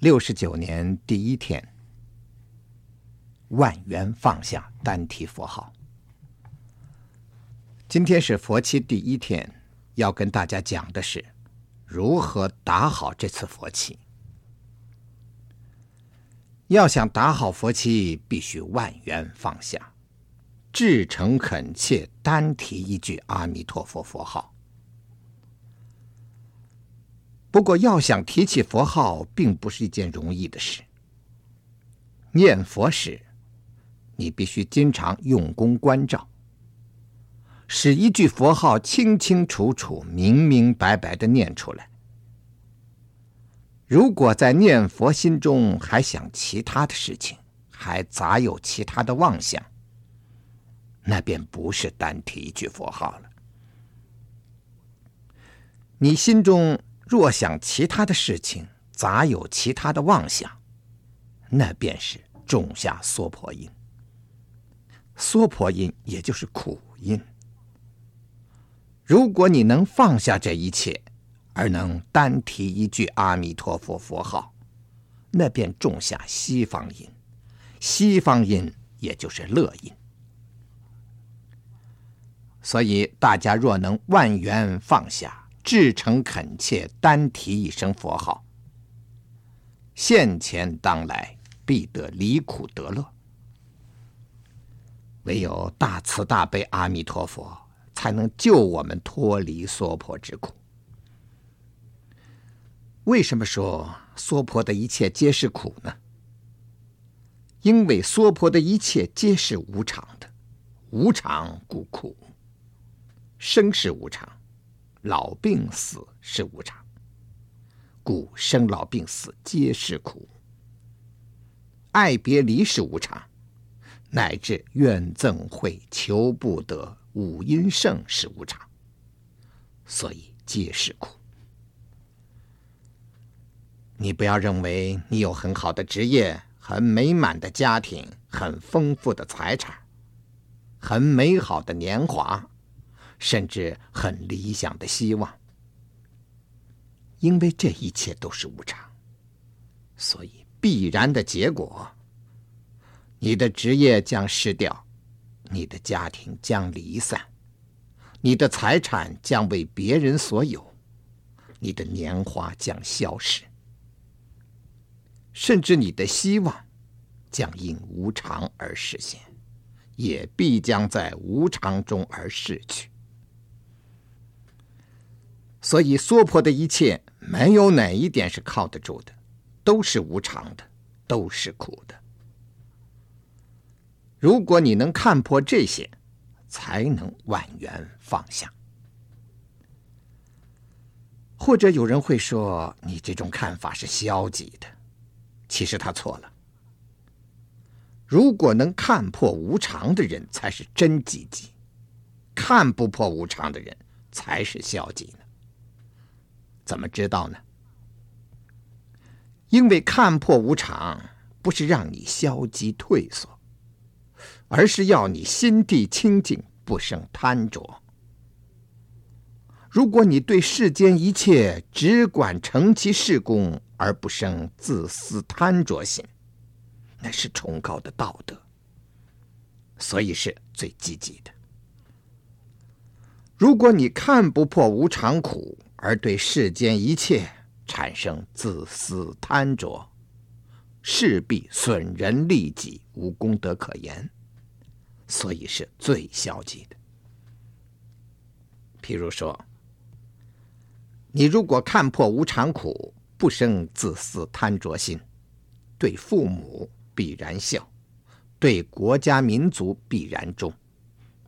六十九年第一天，万缘放下单体佛号。今天是佛七第一天，要跟大家讲的是如何打好这次佛七。要想打好佛七，必须万缘放下，至诚恳切单提一句阿弥陀佛佛号。不过，要想提起佛号，并不是一件容易的事。念佛时，你必须经常用功关照。使一句佛号清清楚楚、明明白白的念出来。如果在念佛心中还想其他的事情，还杂有其他的妄想，那便不是单提一句佛号了。你心中若想其他的事情，杂有其他的妄想，那便是种下娑婆因。娑婆因也就是苦因。如果你能放下这一切，而能单提一句阿弥陀佛佛号，那便种下西方因，西方因也就是乐因。所以大家若能万缘放下，至诚恳切单提一声佛号，现前当来必得离苦得乐。唯有大慈大悲阿弥陀佛。才能救我们脱离娑婆之苦。为什么说娑婆的一切皆是苦呢？因为娑婆的一切皆是无常的，无常故苦。生是无常，老病死是无常，故生老病死皆是苦。爱别离是无常，乃至怨憎会求不得。五阴盛是无常，所以皆是苦。你不要认为你有很好的职业、很美满的家庭、很丰富的财产、很美好的年华，甚至很理想的希望，因为这一切都是无常，所以必然的结果，你的职业将失掉。你的家庭将离散，你的财产将为别人所有，你的年华将消失，甚至你的希望将因无常而实现，也必将在无常中而逝去。所以，娑婆的一切没有哪一点是靠得住的，都是无常的，都是苦的。如果你能看破这些，才能万缘放下。或者有人会说，你这种看法是消极的，其实他错了。如果能看破无常的人，才是真积极；看不破无常的人，才是消极。怎么知道呢？因为看破无常，不是让你消极退缩。而是要你心地清净，不生贪着。如果你对世间一切只管成其事功，而不生自私贪着心，那是崇高的道德，所以是最积极的。如果你看不破无常苦，而对世间一切产生自私贪着，势必损人利己，无功德可言。所以是最消极的。譬如说，你如果看破无常苦，不生自私贪着心，对父母必然孝，对国家民族必然忠，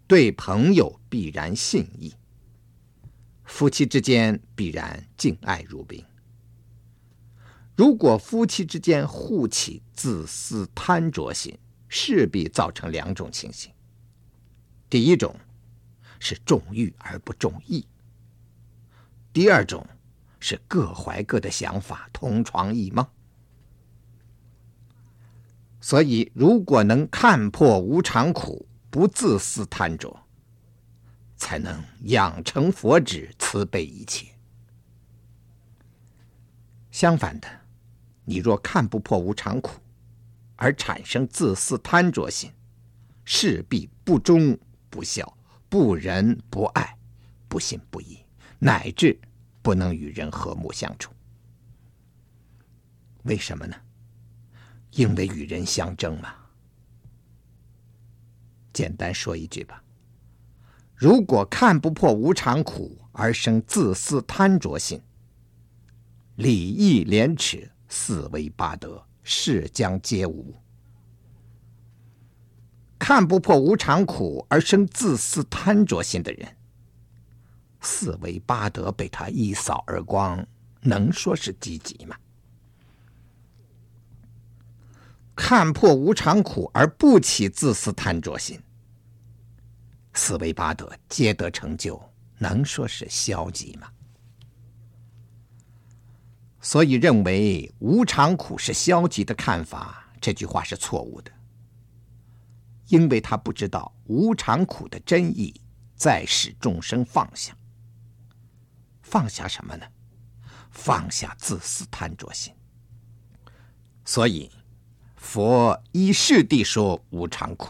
对朋友必然信义，夫妻之间必然敬爱如宾。如果夫妻之间互起自私贪着心，势必造成两种情形。第一种是重欲而不重义；第二种是各怀各的想法，同床异梦。所以，如果能看破无常苦，不自私贪着，才能养成佛智，慈悲一切。相反的，你若看不破无常苦，而产生自私贪着心，势必不忠不孝、不仁不爱、不信不义，乃至不能与人和睦相处。为什么呢？因为与人相争嘛。简单说一句吧，如果看不破无常苦而生自私贪着心，礼义廉耻四维八德世将皆无。看不破无常苦而生自私贪着心的人，四维八德被他一扫而光，能说是积极吗？看破无常苦而不起自私贪着心，四维八德皆得成就，能说是消极吗？所以认为无常苦是消极的看法，这句话是错误的。因为他不知道无常苦的真意，在使众生放下。放下什么呢？放下自私贪着心。所以。佛依世谛说无常苦，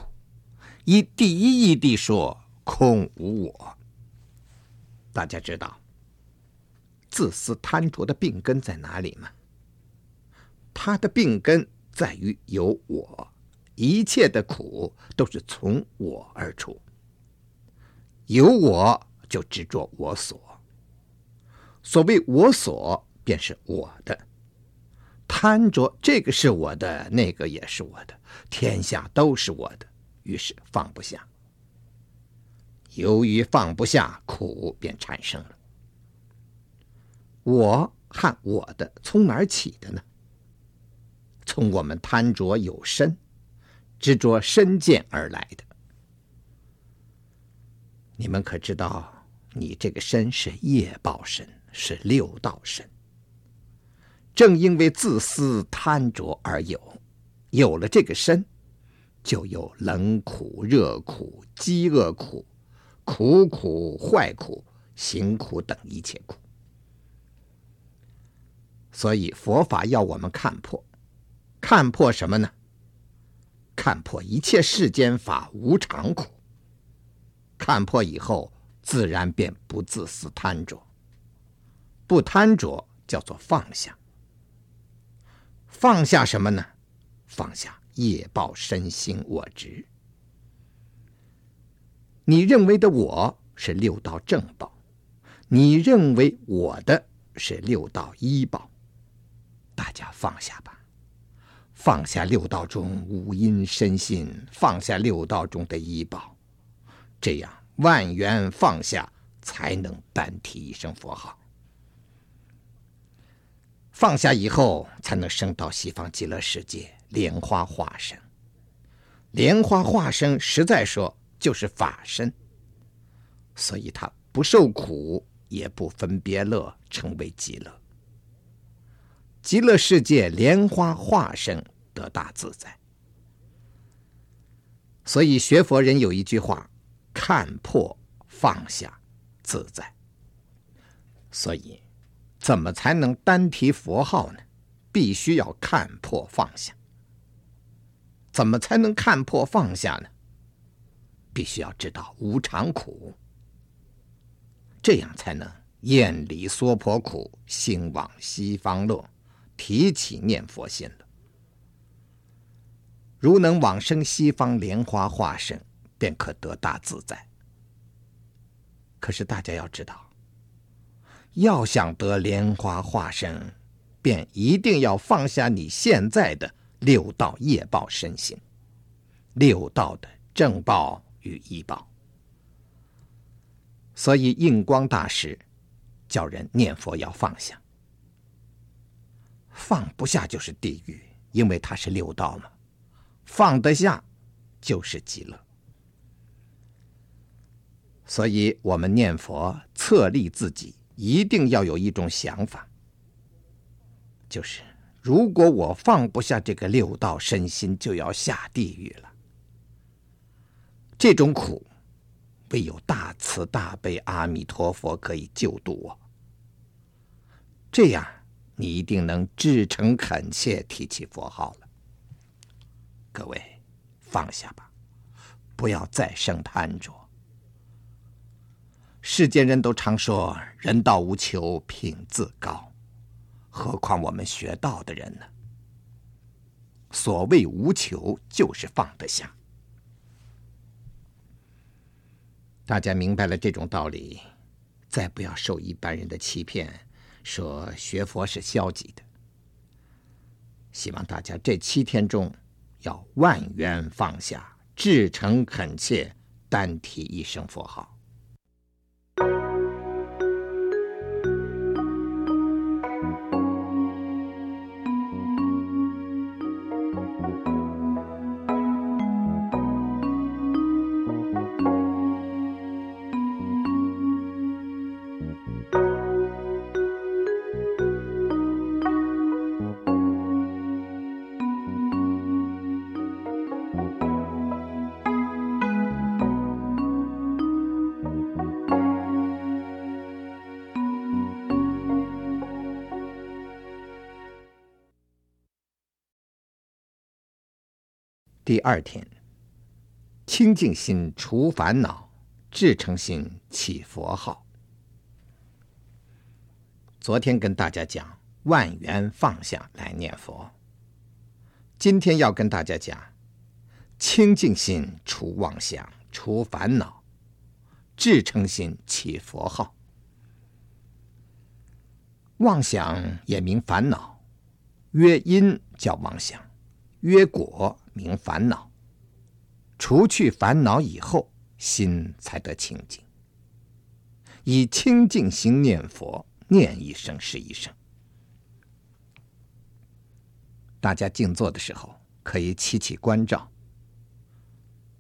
以第一义地说空无我。大家知道自私贪着的病根在哪里吗？他的病根在于有我，一切的苦都是从我而出。有我就执着我所，所谓我所便是我的。贪着这个是我的，那个也是我的，天下都是我的，于是放不下。由于放不下，苦便产生了。我和我的从哪儿起的呢？从我们贪着有身，执着身见而来的。你们可知道，你这个身是业报身，是六道身。正因为自私贪着而有，有了这个身，就有冷苦、热苦、饥饿苦、苦苦、坏苦、行苦等一切苦。所以佛法要我们看破，看破什么呢？看破一切世间法无常苦。看破以后，自然便不自私贪着，不贪着叫做放下。放下什么呢？放下业报身心我执。你认为的我是六道正报，你认为我的是六道依报。大家放下吧，放下六道中五阴身心，放下六道中的依报，这样万缘放下，才能单提一声佛号。放下以后，才能升到西方极乐世界莲花化身。莲花化身实在说就是法身，所以他不受苦，也不分别乐，成为极乐。极乐世界莲花化身得大自在。所以学佛人有一句话：看破放下自在。所以。怎么才能单提佛号呢？必须要看破放下。怎么才能看破放下呢？必须要知道无常苦，这样才能厌离娑婆苦，心往西方乐，提起念佛心了。如能往生西方莲花化身，便可得大自在。可是大家要知道。要想得莲花化身，便一定要放下你现在的六道业报身心，六道的正报与异报。所以印光大师叫人念佛要放下，放不下就是地狱，因为它是六道嘛。放得下就是极乐。所以我们念佛策励自己。一定要有一种想法，就是如果我放不下这个六道身心，就要下地狱了。这种苦，唯有大慈大悲阿弥陀佛可以救度我。这样，你一定能至诚恳切提起佛号了。各位，放下吧，不要再生贪着。世间人都常说“人道无求，品自高”，何况我们学道的人呢？所谓无求，就是放得下。大家明白了这种道理，再不要受一般人的欺骗，说学佛是消极的。希望大家这七天中要万缘放下，至诚恳切，单提一声佛号。二天，清净心除烦恼，至诚心起佛号。昨天跟大家讲万缘放下来念佛，今天要跟大家讲清净心除妄想，除烦恼，至诚心起佛号。妄想也名烦恼，曰因叫妄想，曰果。名烦恼，除去烦恼以后，心才得清净。以清净心念佛，念一声是一声。大家静坐的时候，可以起起关照，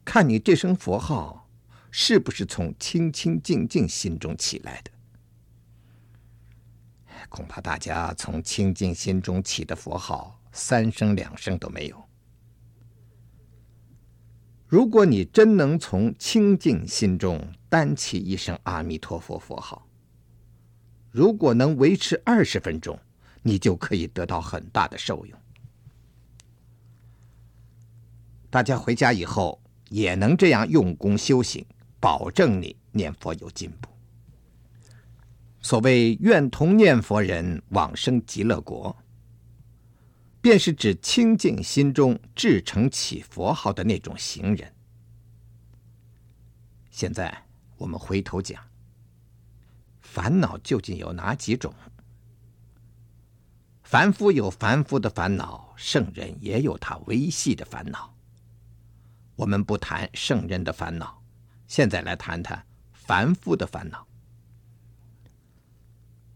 看你这声佛号是不是从清清净净心中起来的。恐怕大家从清净心中起的佛号，三声两声都没有。如果你真能从清净心中单起一声阿弥陀佛佛号，如果能维持二十分钟，你就可以得到很大的受用。大家回家以后也能这样用功修行，保证你念佛有进步。所谓愿同念佛人往生极乐国。便是指清净心中至诚起佛号的那种行人。现在我们回头讲，烦恼究竟有哪几种？凡夫有凡夫的烦恼，圣人也有他维系的烦恼。我们不谈圣人的烦恼，现在来谈谈凡夫的烦恼。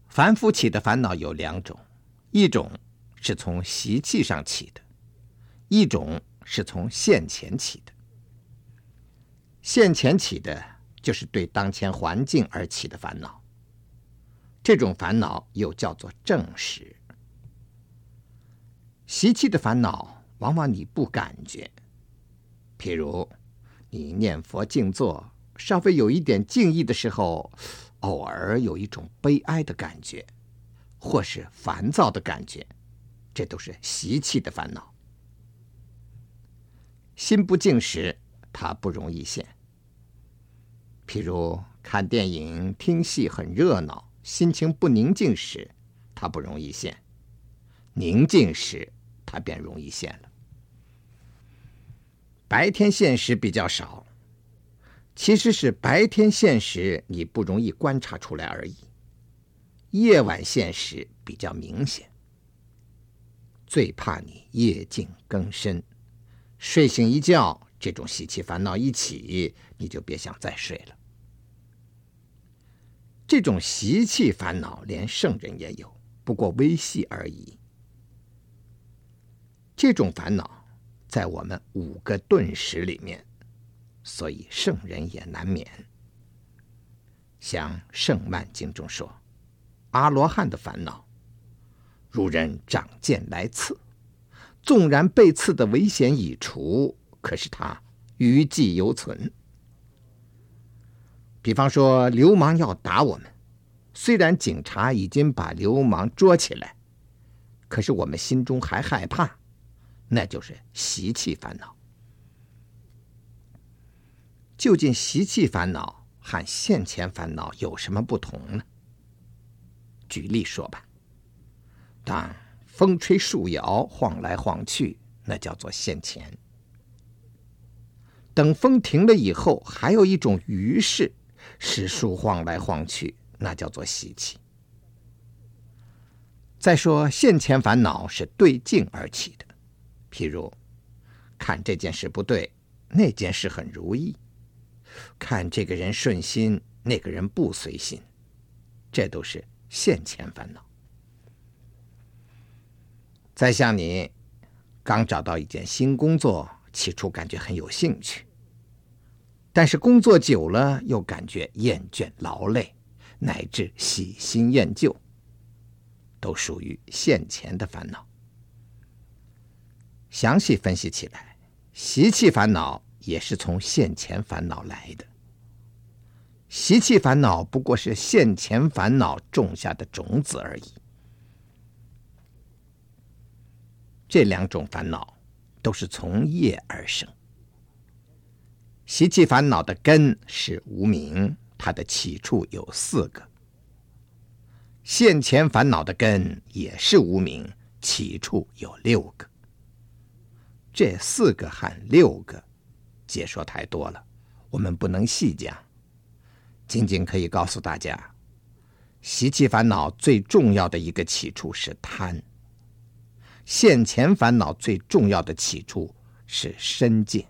凡夫起的烦恼有两种，一种。是从习气上起的，一种是从现前起的。现前起的，就是对当前环境而起的烦恼。这种烦恼又叫做正识。习气的烦恼，往往你不感觉。譬如你念佛静坐，稍微有一点静意的时候，偶尔有一种悲哀的感觉，或是烦躁的感觉。这都是习气的烦恼。心不静时，它不容易现。譬如看电影、听戏很热闹，心情不宁静时，它不容易现；宁静时，它便容易现了。白天现时比较少，其实是白天现时你不容易观察出来而已。夜晚现时比较明显。最怕你夜静更深，睡醒一觉，这种习气烦恼一起，你就别想再睡了。这种习气烦恼连圣人也有，不过微细而已。这种烦恼在我们五个顿时里面，所以圣人也难免。像《圣曼经》中说，阿罗汉的烦恼。如人长剑来刺，纵然被刺的危险已除，可是他余悸犹存。比方说，流氓要打我们，虽然警察已经把流氓捉起来，可是我们心中还害怕，那就是习气烦恼。究竟习气烦恼和现前烦恼有什么不同呢？举例说吧，当风吹树摇，晃来晃去，那叫做现前。等风停了以后，还有一种余势，使树晃来晃去，那叫做习气。再说现前烦恼是对境而起的，譬如看这件事不对，那件事很如意。看这个人顺心，那个人不随心，这都是现前烦恼。再像你刚找到一件新工作，起初感觉很有兴趣，但是工作久了又感觉厌倦劳累，乃至喜新厌旧，都属于现前的烦恼。详细分析起来，习气烦恼。也是从现前烦恼来的，习气烦恼不过是现前烦恼种下的种子而已。这两种烦恼都是从业而生。习气烦恼的根是无明，它的起处有四个；现前烦恼的根也是无明，起处有六个。这四个和六个。解说太多了，我们不能细讲，仅仅可以告诉大家，习气烦恼最重要的一个起处是贪；现前烦恼最重要的起处是身见。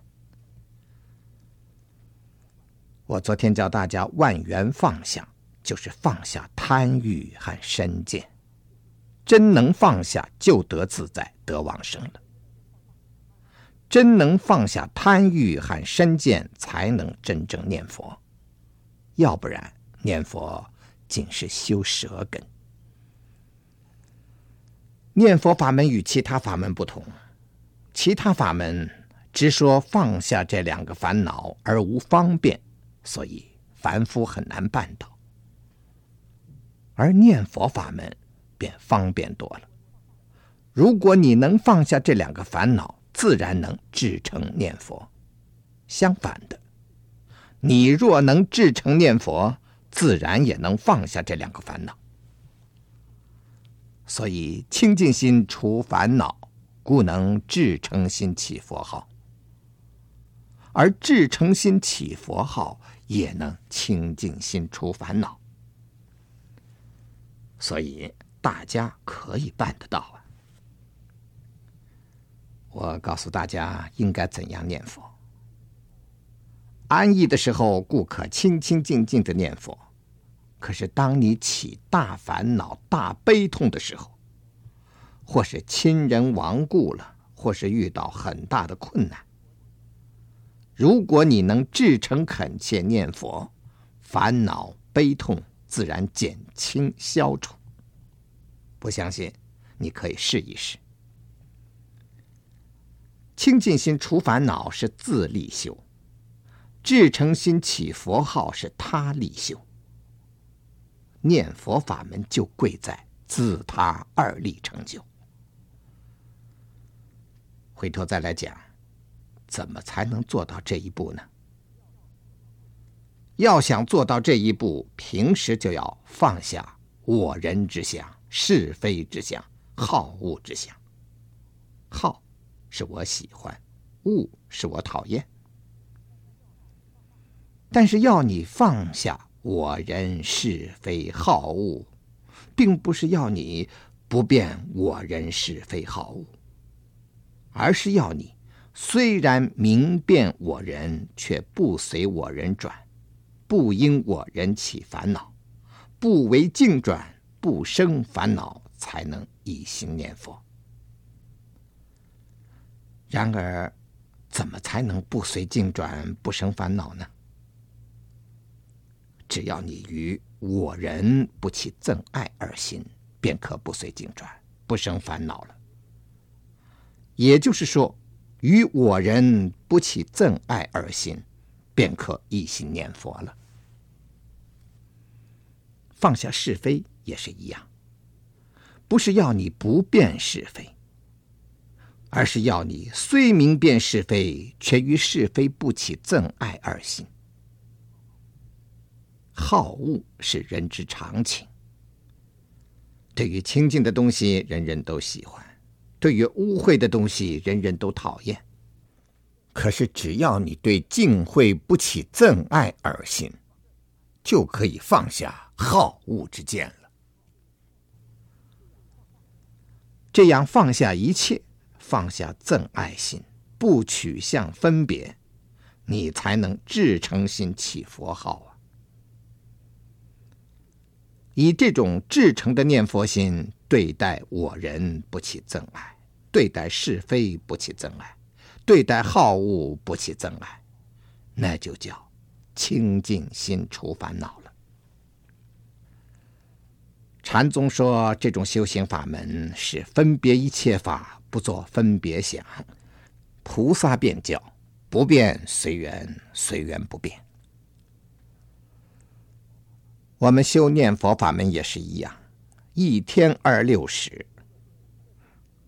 我昨天教大家万缘放下，就是放下贪欲和身见，真能放下，就得自在，得往生了。真能放下贪欲和身见，才能真正念佛。要不然，念佛仅是修舌根。念佛法门与其他法门不同，其他法门只说放下这两个烦恼而无方便，所以凡夫很难办到。而念佛法门便方便多了。如果你能放下这两个烦恼，自然能至诚念佛。相反的，你若能至诚念佛，自然也能放下这两个烦恼。所以清净心除烦恼，故能至诚心起佛号；而至诚心起佛号，也能清净心除烦恼。所以大家可以办得到啊。我告诉大家应该怎样念佛。安逸的时候，故可清清静静的念佛；可是当你起大烦恼、大悲痛的时候，或是亲人亡故了，或是遇到很大的困难，如果你能至诚恳切念佛，烦恼悲痛自然减轻消除。不相信，你可以试一试。清净心除烦恼是自力修，至诚心起佛号是他力修。念佛法门就贵在自他二力成就。回头再来讲，怎么才能做到这一步呢？要想做到这一步，平时就要放下我人之想、是非之想、好恶之想。好。是我喜欢，恶是我讨厌。但是要你放下我人是非好恶，并不是要你不辨我人是非好恶，而是要你虽然明辨我人，却不随我人转，不因我人起烦恼，不为境转，不生烦恼，才能一心念佛。然而，怎么才能不随境转、不生烦恼呢？只要你于我人不起憎爱二心，便可不随境转、不生烦恼了。也就是说，于我人不起憎爱二心，便可一心念佛了。放下是非也是一样，不是要你不辨是非，而是要你虽明辨是非，却与是非不起憎爱二心。好恶是人之常情。对于清净的东西，人人都喜欢；对于污秽的东西，人人都讨厌。可是，只要你对净秽不起憎爱二心，就可以放下好恶之见了。这样放下一切，放下憎爱心，不取相分别，你才能至诚心起佛号！以这种至诚的念佛心对待我人，不起憎爱；对待是非，不起憎爱；对待好恶，不起憎爱，那就叫清净心除烦恼了。禅宗说，这种修行法门是分别一切法，不做分别想。菩萨变教，不变随缘，随缘不变。我们修念佛法门也是一样，一天二六时，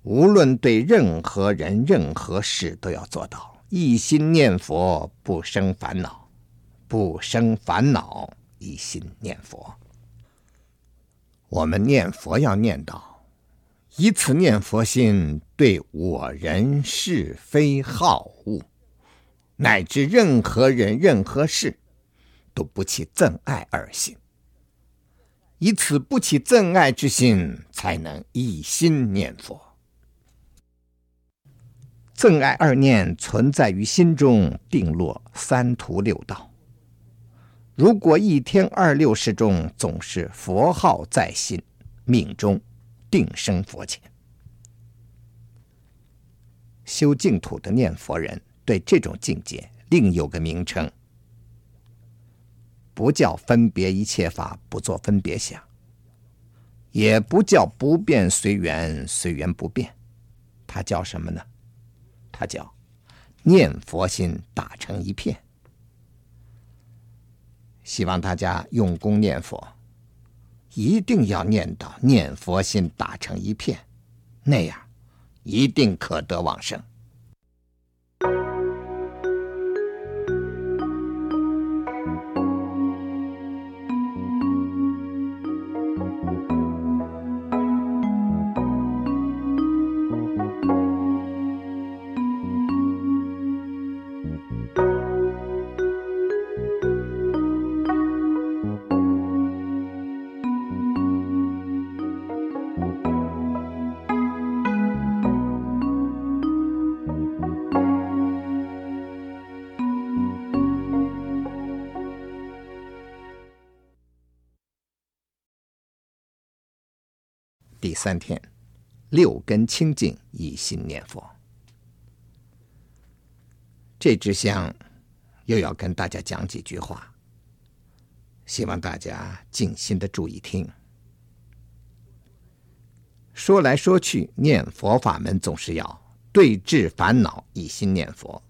无论对任何人、任何事，都要做到一心念佛，不生烦恼；不生烦恼，一心念佛。我们念佛要念到，以此念佛心对我人是非好恶，乃至任何人任何事，都不起憎爱二心。以此不起憎爱之心，才能一心念佛。憎爱二念存在于心中，定落三途六道。如果一天二六时中总是佛号在心，命中定生佛前。修净土的念佛人对这种境界另有个名称，不叫分别一切法，不做分别想，也不叫不变随缘，随缘不变，它叫什么呢？它叫念佛心打成一片。希望大家用功念佛，一定要念到念佛心打成一片，那样一定可得往生。第三天，六根清净，一心念佛。这支香又要跟大家讲几句话，希望大家静心的注意听。说来说去，念佛法门总是要对治烦恼，一心念佛，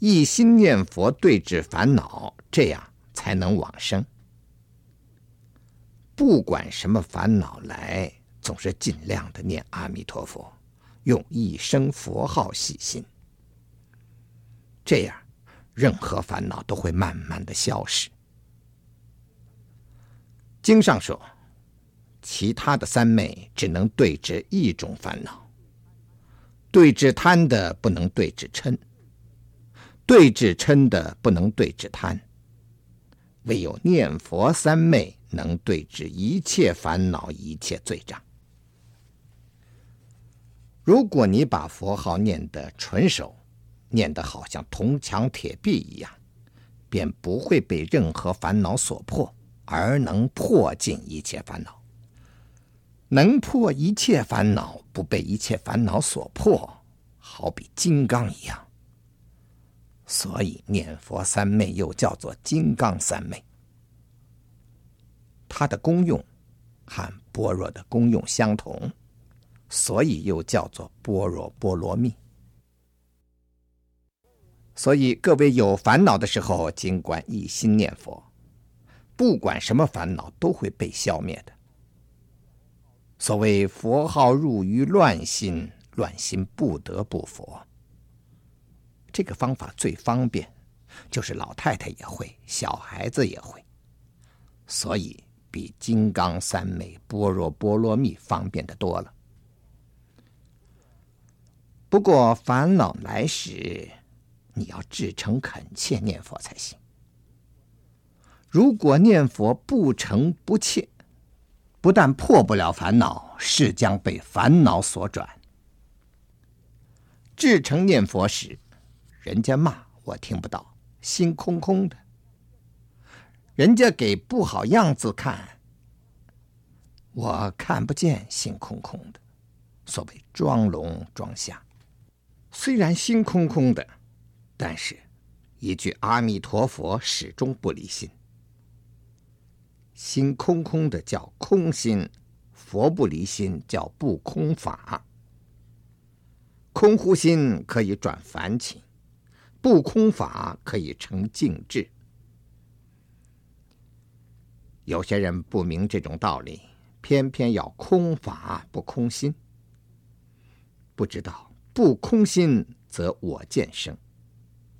一心念佛对治烦恼，这样才能往生。不管什么烦恼来，总是尽量的念阿弥陀佛，用一声佛号洗心，这样任何烦恼都会慢慢的消失。经上说，其他的三昧只能对治一种烦恼，对治贪的不能对治嗔，对治嗔的不能对治贪，唯有念佛三昧。能对治一切烦恼、一切罪障。如果你把佛号念得纯熟，念得好像铜墙铁壁一样，便不会被任何烦恼所破，而能破尽一切烦恼。能破一切烦恼，不被一切烦恼所破，好比金刚一样。所以念佛三昧又叫做金刚三昧。它的功用和般若的功用相同，所以又叫做般若波罗蜜。所以各位有烦恼的时候，尽管一心念佛，不管什么烦恼都会被消灭的。所谓佛号入于乱心，乱心不得不佛。这个方法最方便，就是老太太也会，小孩子也会，所以比金刚三昧、般若波罗蜜方便的多了。不过烦恼来时，你要至诚恳切念佛才行。如果念佛不诚不切，不但破不了烦恼，是将被烦恼所转。至诚念佛时，人家骂我听不到，心空空的；人家给不好样子看，我看不见，心空空的。所谓装聋装瞎。虽然心空空的，但是一句阿弥陀佛始终不离心。心空空的叫空心，佛不离心叫不空法。空乎心可以转凡情，不空法可以成净智。有些人不明这种道理，偏偏要空法不空心，不知道。不空心则我见生，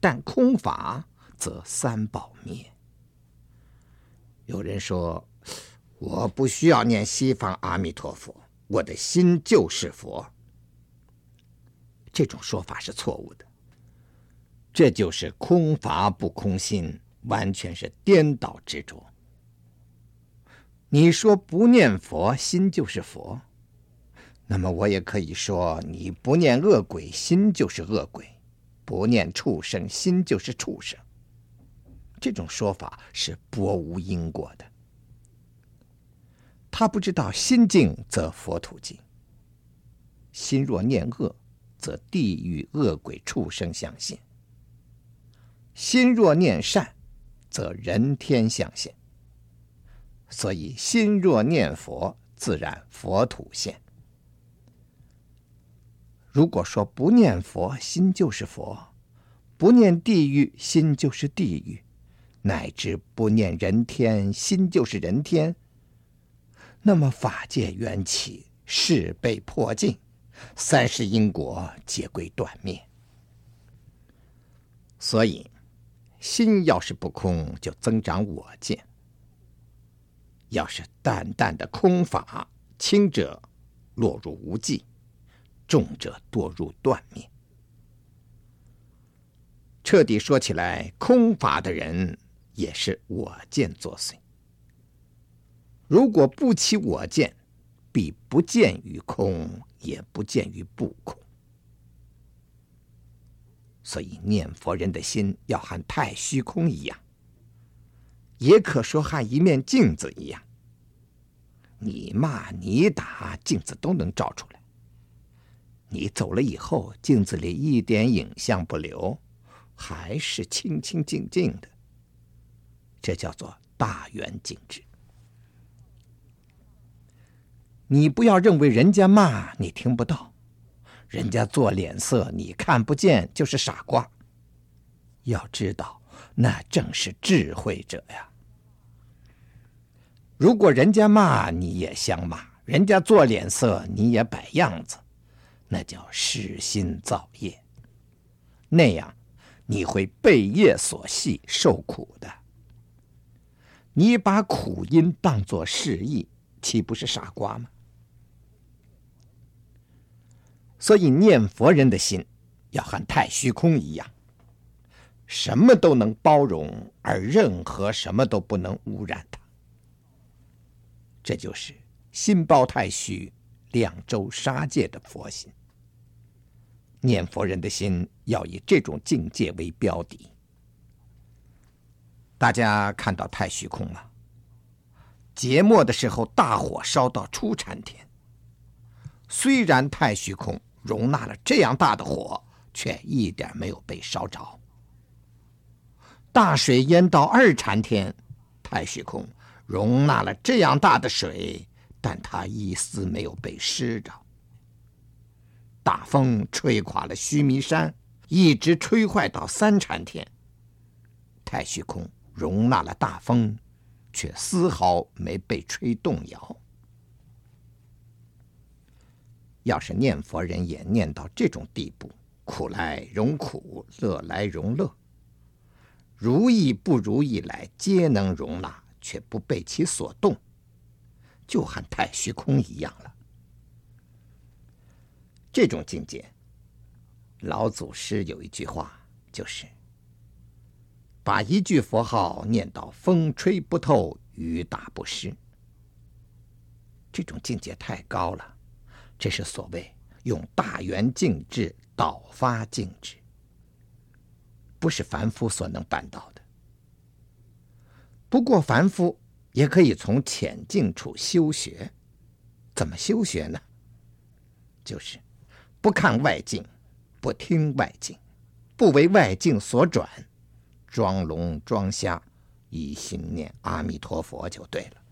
但空法则三宝灭。有人说：“我不需要念西方阿弥陀佛，我的心就是佛。”这种说法是错误的。这就是空乏不空心，完全是颠倒执着。你说不念佛，心就是佛。那么我也可以说，你不念恶鬼，心就是恶鬼；不念畜生，心就是畜生。这种说法是薄无因果的。他不知道心净则佛土净。心若念恶，则地狱恶鬼畜生相现；心若念善，则人天相现。所以心若念佛，自然佛土现。如果说不念佛，心就是佛；不念地狱，心就是地狱；乃至不念人天，心就是人天，那么法界缘起，事被破尽，三世因果皆归断灭。所以，心要是不空，就增长我见；要是淡淡的空法，轻者落入无记。重者堕入断灭。彻底说起来，空法的人也是我见作祟。如果不起我见，必不见于空，也不见于不空。所以念佛人的心要和太虚空一样，也可说和一面镜子一样。你骂你打，镜子都能照出来。你走了以后，镜子里一点影像不留，还是清清净净的。这叫做大圆镜智。你不要认为人家骂你听不到，人家做脸色你看不见，就是傻瓜。要知道，那正是智慧者呀。如果人家骂你也相骂，人家做脸色你也摆样子。那叫失心造业，那样你会被业所系，受苦的。你把苦因当作是义，岂不是傻瓜吗？所以念佛人的心要和太虚空一样，什么都能包容，而任何什么都不能污染它。这就是心包太虚，两周杀戒的佛心。念佛人的心要以这种境界为标的。大家看到太虚空了。劫末的时候，大火烧到初禅天。虽然太虚空容纳了这样大的火，却一点没有被烧着。大水淹到二禅天，太虚空容纳了这样大的水，但它一丝没有被湿着。大风吹垮了须弥山，一直吹坏到三禅天。太虚空容纳了大风，却丝毫没被吹动摇。要是念佛人也念到这种地步，苦来容苦，乐来容乐，如意不如意来皆能容纳，却不被其所动，就和太虚空一样了。这种境界，老祖师有一句话，就是把一句佛号念到风吹不透，雨打不湿。这种境界太高了，这是所谓用大圆净智导发净智，不是凡夫所能办到的。不过凡夫也可以从浅近处修学，怎么修学呢？就是不看外境，不听外境，不为外境所转，装聋装瞎，一心念阿弥陀佛就对了。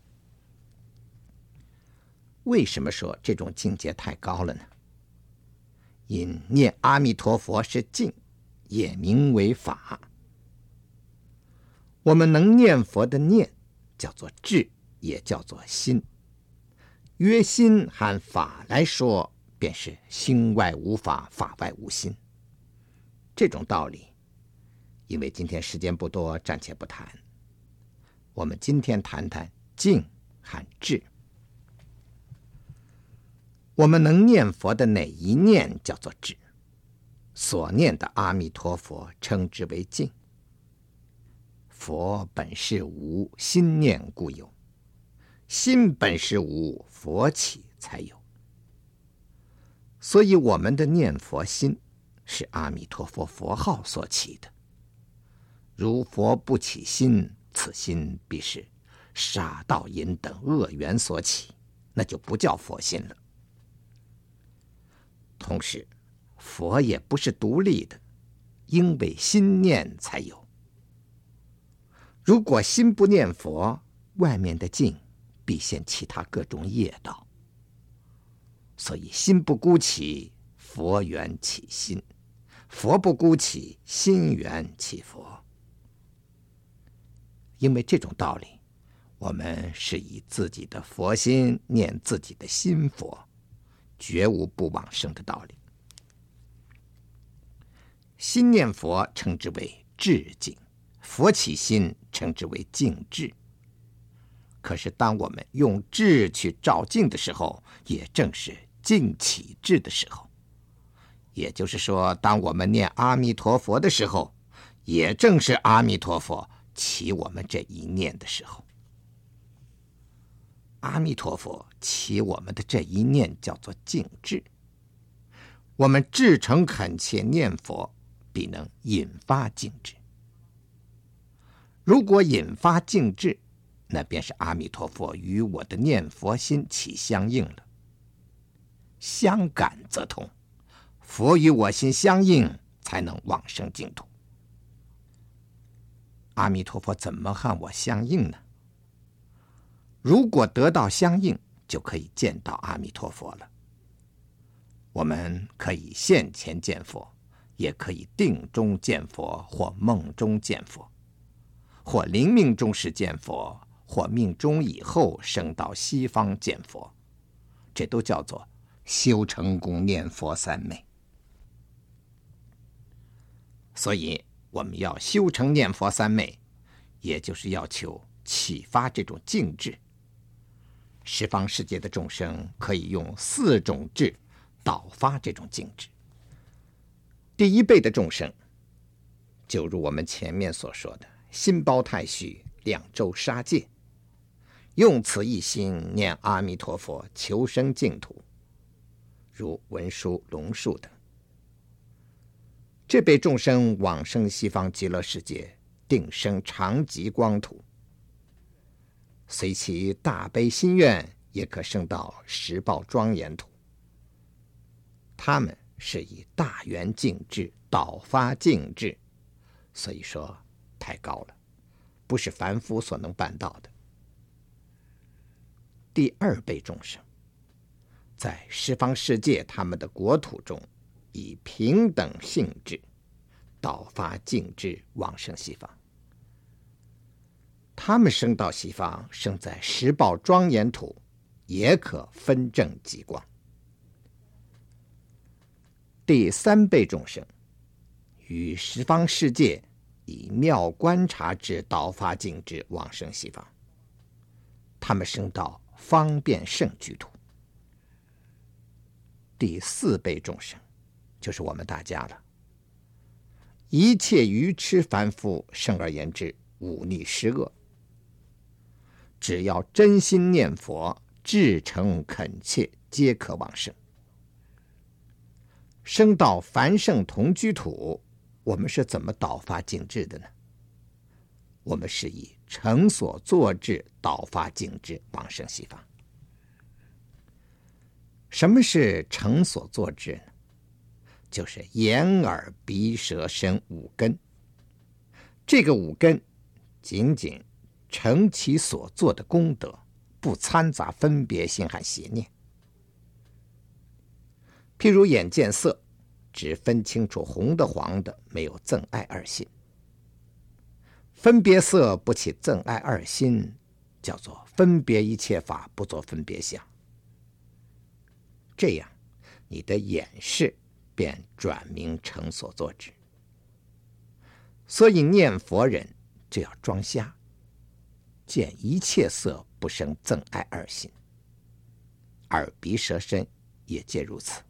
为什么说这种境界太高了呢？因念阿弥陀佛是境，也名为法。我们能念佛的念，叫做智，也叫做心。约心和法来说，便是心外无法，法外无心。这种道理，因为今天时间不多，暂且不谈。我们今天谈谈境和智。我们能念佛的哪一念叫做智？所念的阿弥陀佛称之为境。佛本是无，心念故有；心本是无，佛起才有。所以我们的念佛心是阿弥陀佛佛号所起的。如佛不起心，此心必是杀盗淫等恶缘所起，那就不叫佛心了。同时，佛也不是独立的，因为心念才有。如果心不念佛，外面的境必现其他各种业道。所以心不孤起，佛缘起心；佛不孤起，心缘起佛。因为这种道理，我们是以自己的佛心念自己的心佛。绝无不往生的道理。心念佛称之为智境，佛起心称之为静智。可是当我们用智去照镜的时候，也正是静起智的时候。也就是说，当我们念阿弥陀佛的时候，也正是阿弥陀佛起我们这一念的时候。阿弥陀佛起我们的这一念叫做静智。我们至诚恳切念佛，必能引发静智。如果引发静智，那便是阿弥陀佛与我的念佛心起相应了。相感则通，佛与我心相应，才能往生净土。阿弥陀佛怎么和我相应呢？如果得到相应，就可以见到阿弥陀佛了。我们可以现前见佛，也可以定中见佛，或梦中见佛，或临命中时见佛，或命中以后升到西方见佛，这都叫做修成功念佛三昧。所以我们要修成念佛三昧，也就是要求启发这种境智。十方世界的众生可以用四种智导发这种境智。第一辈的众生，就如我们前面所说的，心包太虚，两周杀戒，用此一心念阿弥陀佛，求生净土，如文殊、龙树等。这辈众生往生西方极乐世界，定生常寂光土。随其大悲心愿，也可升到十报庄严土。他们是以大圆净智导发净智，所以说太高了，不是凡夫所能办到的。第二辈众生，在十方世界他们的国土中，以平等性质导发净智往生西方。他们生到西方，生在十报庄严土，也可分证极光。第三辈众生，于十方世界以妙观察智导发净智往生西方。他们生到方便胜居土。第四辈众生，就是我们大家了。一切愚痴凡夫，生而言之，忤逆施恶，只要真心念佛，至诚恳切，皆可往生。生到凡圣同居土，我们是怎么导发净智的呢？我们是以成所作智导发净智往生西方。什么是成所作智呢？就是眼耳鼻舌身五根，这个五根仅仅成其所做的功德，不掺杂分别心和邪念。譬如眼见色，只分清楚红的黄的，没有憎爱二心。分别色不起憎爱二心，叫做分别一切法，不做分别相。这样，你的眼识。便转名成所作智，所以念佛人就要装瞎，见一切色不生憎爱二心，耳鼻舌身也皆如此。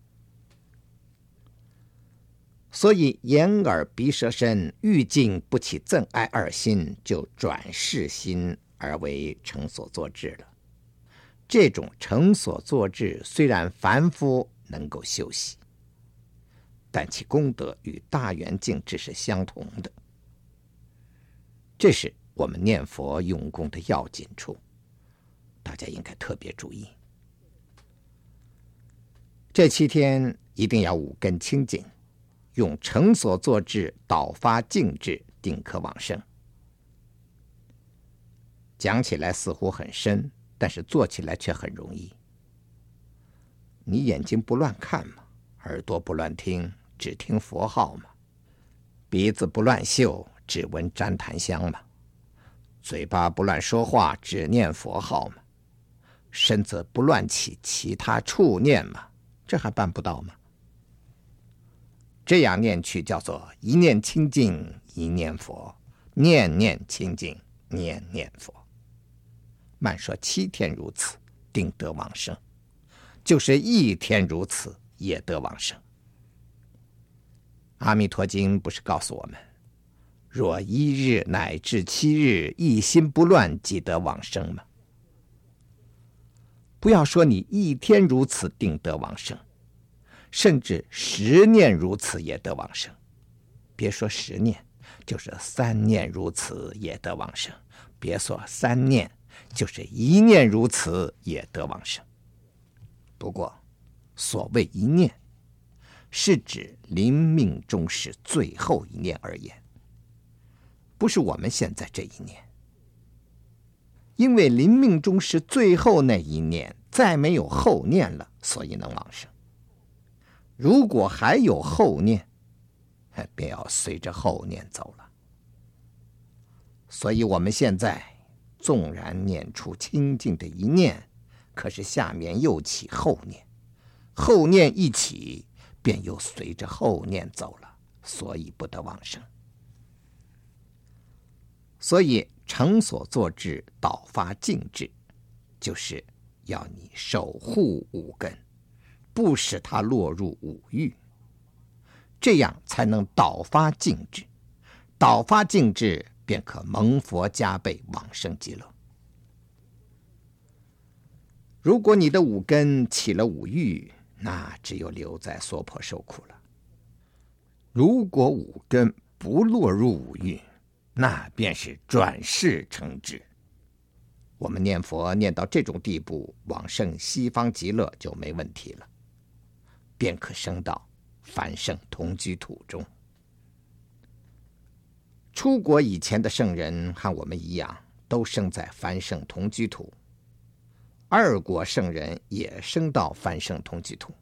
所以眼耳鼻舌身欲尽不起憎爱二心，就转世心而为成所作智了。这种成所作智虽然凡夫能够修习。但其功德与大圆净智是相同的，这是我们念佛用功的要紧处，大家应该特别注意。这七天一定要五根清净，用成所作智导发静智，定可往生。讲起来似乎很深，但是做起来却很容易。你眼睛不乱看嘛，耳朵不乱听。只听佛号嘛，鼻子不乱嗅，只闻旃檀香嘛，嘴巴不乱说话，只念佛号嘛，身子不乱起其他处念嘛，这还办不到吗？这样念去叫做一念清净一念佛，念念清净念念佛。慢说七天如此，定得往生；就是一天如此，也得往生。《阿弥陀经》不是告诉我们，若一日乃至七日一心不乱，即得往生吗？不要说你一天如此定得往生，甚至十念如此也得往生。别说十念，就是三念如此也得往生。别说三念，就是一念如此也得往生。不过，所谓一念。是指临命终时最后一念而言，不是我们现在这一念。因为临命终时最后那一念再没有后念了，所以能往生。如果还有后念，便要随着后念走了。所以我们现在纵然念出清净的一念，可是下面又起后念，后念一起。便又随着后念走了，所以不得往生。所以成所作智导发静智，就是要你守护五根，不使它落入五欲，这样才能导发静智。导发静智，便可蒙佛加被往生极乐。如果你的五根起了五欲，那只有留在娑婆受苦了。如果五根不落入五欲，那便是转世成智。我们念佛念到这种地步，往生西方极乐就没问题了，便可生到凡圣同居土中。出国以前的圣人和我们一样，都生在凡圣同居土。二国圣人也生到凡圣同居土，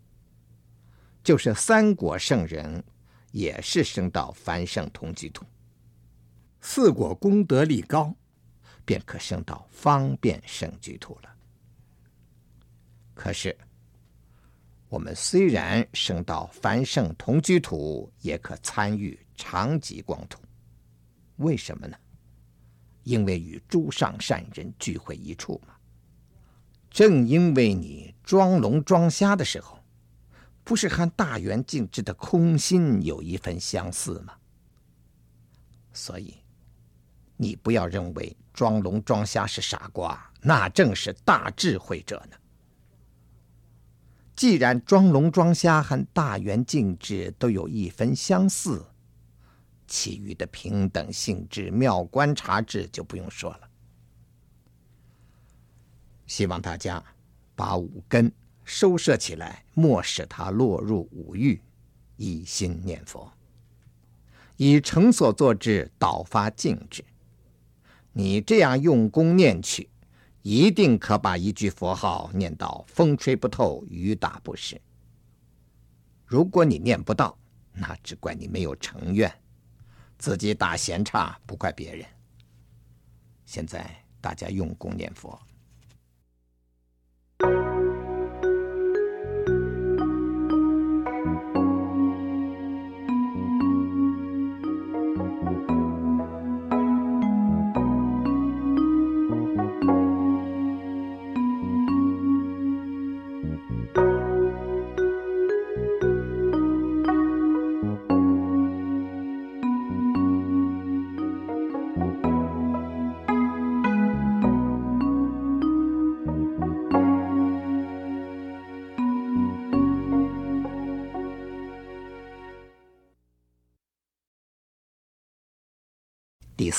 就是三国圣人也是生到凡圣同居土。四果功德力高，便可升到方便圣居土了。可是，我们虽然升到凡圣同居土，也可参与长吉光土。为什么呢？因为与诸上善人聚会一处嘛。正因为你装聋装瞎的时候，不是和大圆净智的空心有一分相似吗？所以，你不要认为装聋装瞎是傻瓜，那正是大智慧者呢。既然装聋装瞎和大圆净智都有一分相似，其余的平等性质、妙观察智就不用说了。希望大家把五根收摄起来，莫使它落入五欲，一心念佛，以诚所作智导发净智。你这样用功念去。一定可把一句佛号念到风吹不透，雨打不湿。如果你念不到，那只怪你没有成愿，自己打闲差，不怪别人。现在大家用功念佛。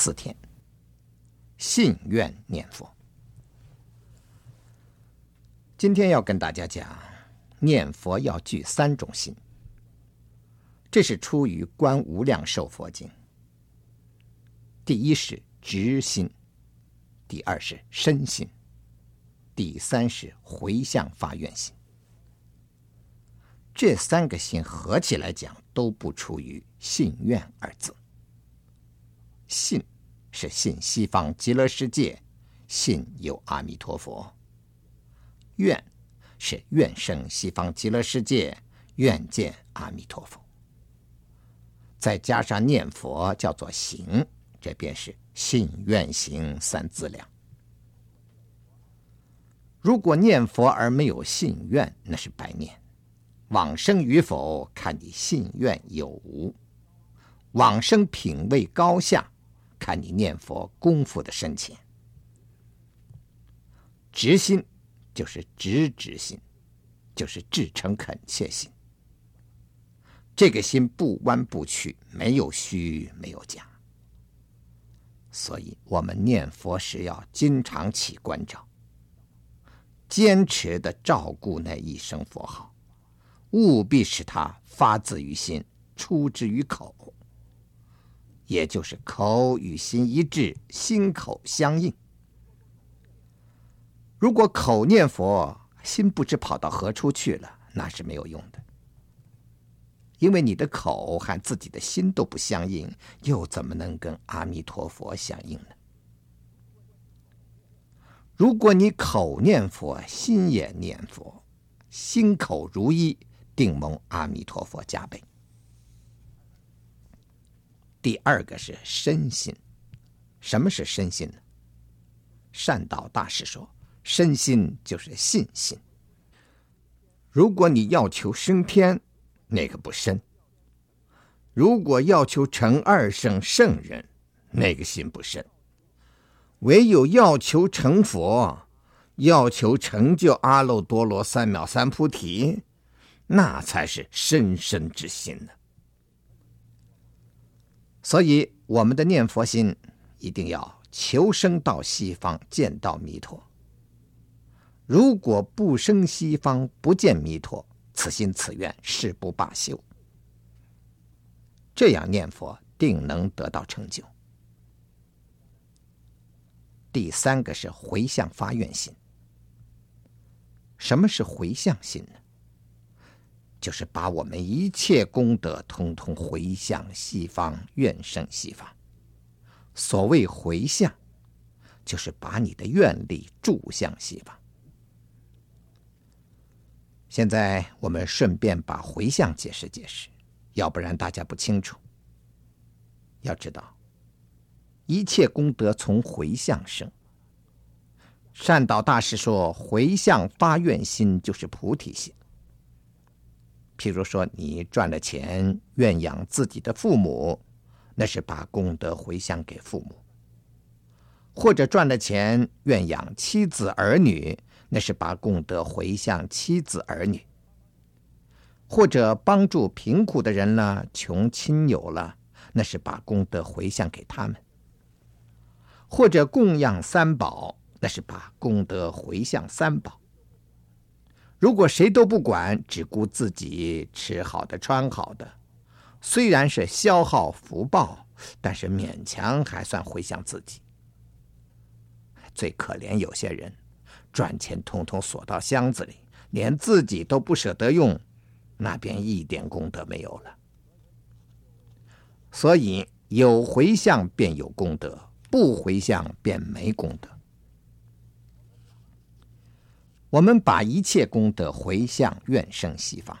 四天，信愿念佛。今天要跟大家讲，念佛要具三种心。这是出于《观无量寿佛经》。第一是直心，第二是身心，第三是回向发愿心。这三个心合起来讲，都不出于信愿二字。信是信西方极乐世界，信有阿弥陀佛。愿是愿生西方极乐世界，愿见阿弥陀佛。再加上念佛，叫做行，这便是信愿行三资粮。如果念佛而没有信愿，那是白念。往生与否，看你信愿有无。往生品位高下。看你念佛功夫的深浅，直心就是直直心，就是至诚恳切心。这个心不弯不曲，没有虚，没有假。所以我们念佛时要经常起关照，坚持的照顾那一声佛号，务必使它发自于心，出之于口。也就是口与心一致，心口相应。如果口念佛，心不知跑到何处去了，那是没有用的。因为你的口和自己的心都不相应，又怎么能跟阿弥陀佛相应呢？如果你口念佛，心也念佛，心口如一，定蒙阿弥陀佛加被。第二个是身心，什么是身心呢？善导大师说，身心就是信心。如果你要求升天，那个不深；如果要求成二圣圣人，那个心不深。唯有要求成佛，要求成就阿耨多罗三藐三菩提，那才是深深之心呢。所以，我们的念佛心一定要求生到西方，见到弥陀。如果不生西方，不见弥陀，此心此愿誓不罢休。这样念佛，定能得到成就。第三个是回向发愿心。什么是回向心呢？就是把我们一切功德通通回向西方，愿生西方。所谓回向，就是把你的愿力注向西方。现在我们顺便把回向解释解释，要不然大家不清楚。要知道，一切功德从回向生。善导大师说，回向发愿心就是菩提心。譬如说，你赚了钱，愿养自己的父母，那是把功德回向给父母；或者赚了钱，愿养妻子儿女。那是把功德回向妻子儿女，或者帮助贫苦的人了、穷亲友了，那是把功德回向给他们；或者供养三宝，那是把功德回向三宝。如果谁都不管，只顾自己吃好的、穿好的，虽然是消耗福报，但是勉强还算回向自己。最可怜有些人。赚钱通通锁到箱子里，连自己都不舍得用，那便一点功德没有了。所以有回向便有功德，不回向便没功德。我们把一切功德回向愿生西方，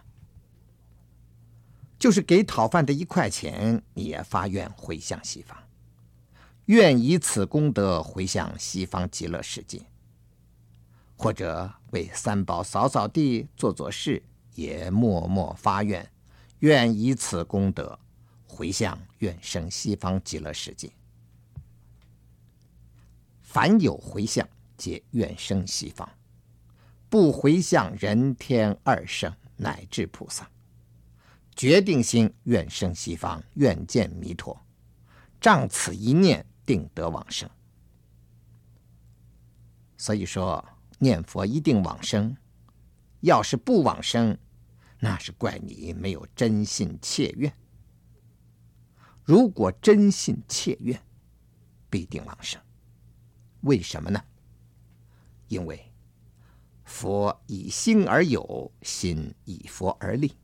就是给讨饭的一块钱，你也发愿回向西方，愿以此功德回向西方极乐世界。或者为三宝扫扫地、做做事，也默默发愿，愿以此功德回向愿生西方极乐世界。凡有回向，皆愿生西方；不回向，人天二圣乃至菩萨，决定心愿生西方，愿见弥陀，仗此一念，定得往生。所以说。念佛一定往生，要是不往生，那是怪你没有真信切愿。如果真信切愿，必定往生。为什么呢？因为佛以心而有，心以佛而立。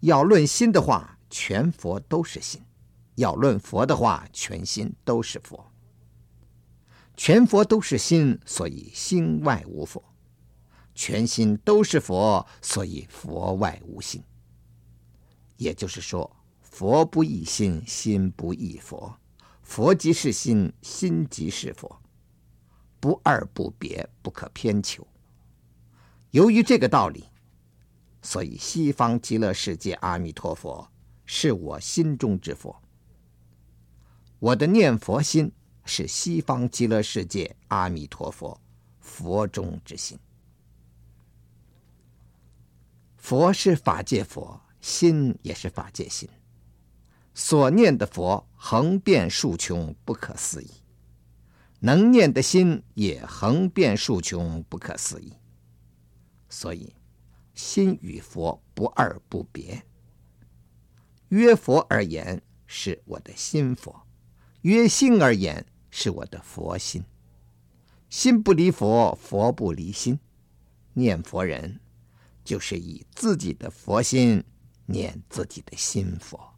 要论心的话，全佛都是心；要论佛的话，全心都是佛。全佛都是心，所以心外无佛；全心都是佛，所以佛外无心。也就是说，佛不异心，心不异佛，佛即是心，心即是佛，不二不别，不可偏求。由于这个道理，所以西方极乐世界阿弥陀佛是我心中之佛，我的念佛心。是西方极乐世界阿弥陀佛佛中之心。佛是法界佛，心也是法界心。所念的佛横遍竖穷，不可思议；能念的心也横遍竖穷，不可思议。所以，心与佛不二不别。约佛而言，是我的心佛；约心而言，是我的佛心，心不离佛，佛不离心。念佛人就是以自己的佛心念自己的心佛。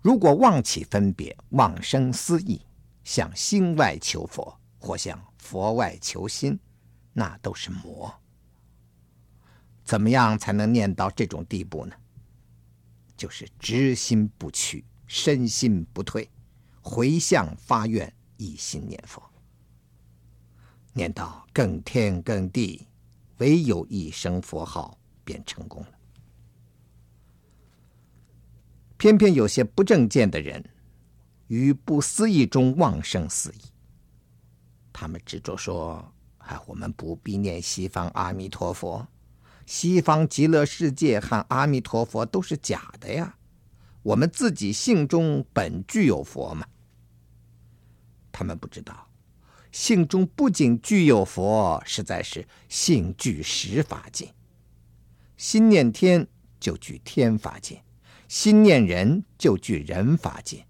如果妄起分别，妄生私意，向心外求佛，或向佛外求心，那都是魔。怎么样才能念到这种地步呢？就是直心不屈，身心不退。回向发愿，一心念佛，念到更天更地，唯有一声佛号，便成功了。偏偏有些不正见的人，于不思议中妄生思议。他们执着说：“哎，我们不必念西方阿弥陀佛，西方极乐世界和阿弥陀佛都是假的呀。”我们自己性中本具有佛嘛？他们不知道，性中不仅具有佛，实在是性具十法界。心念天就具天法界，心念人就具人法界，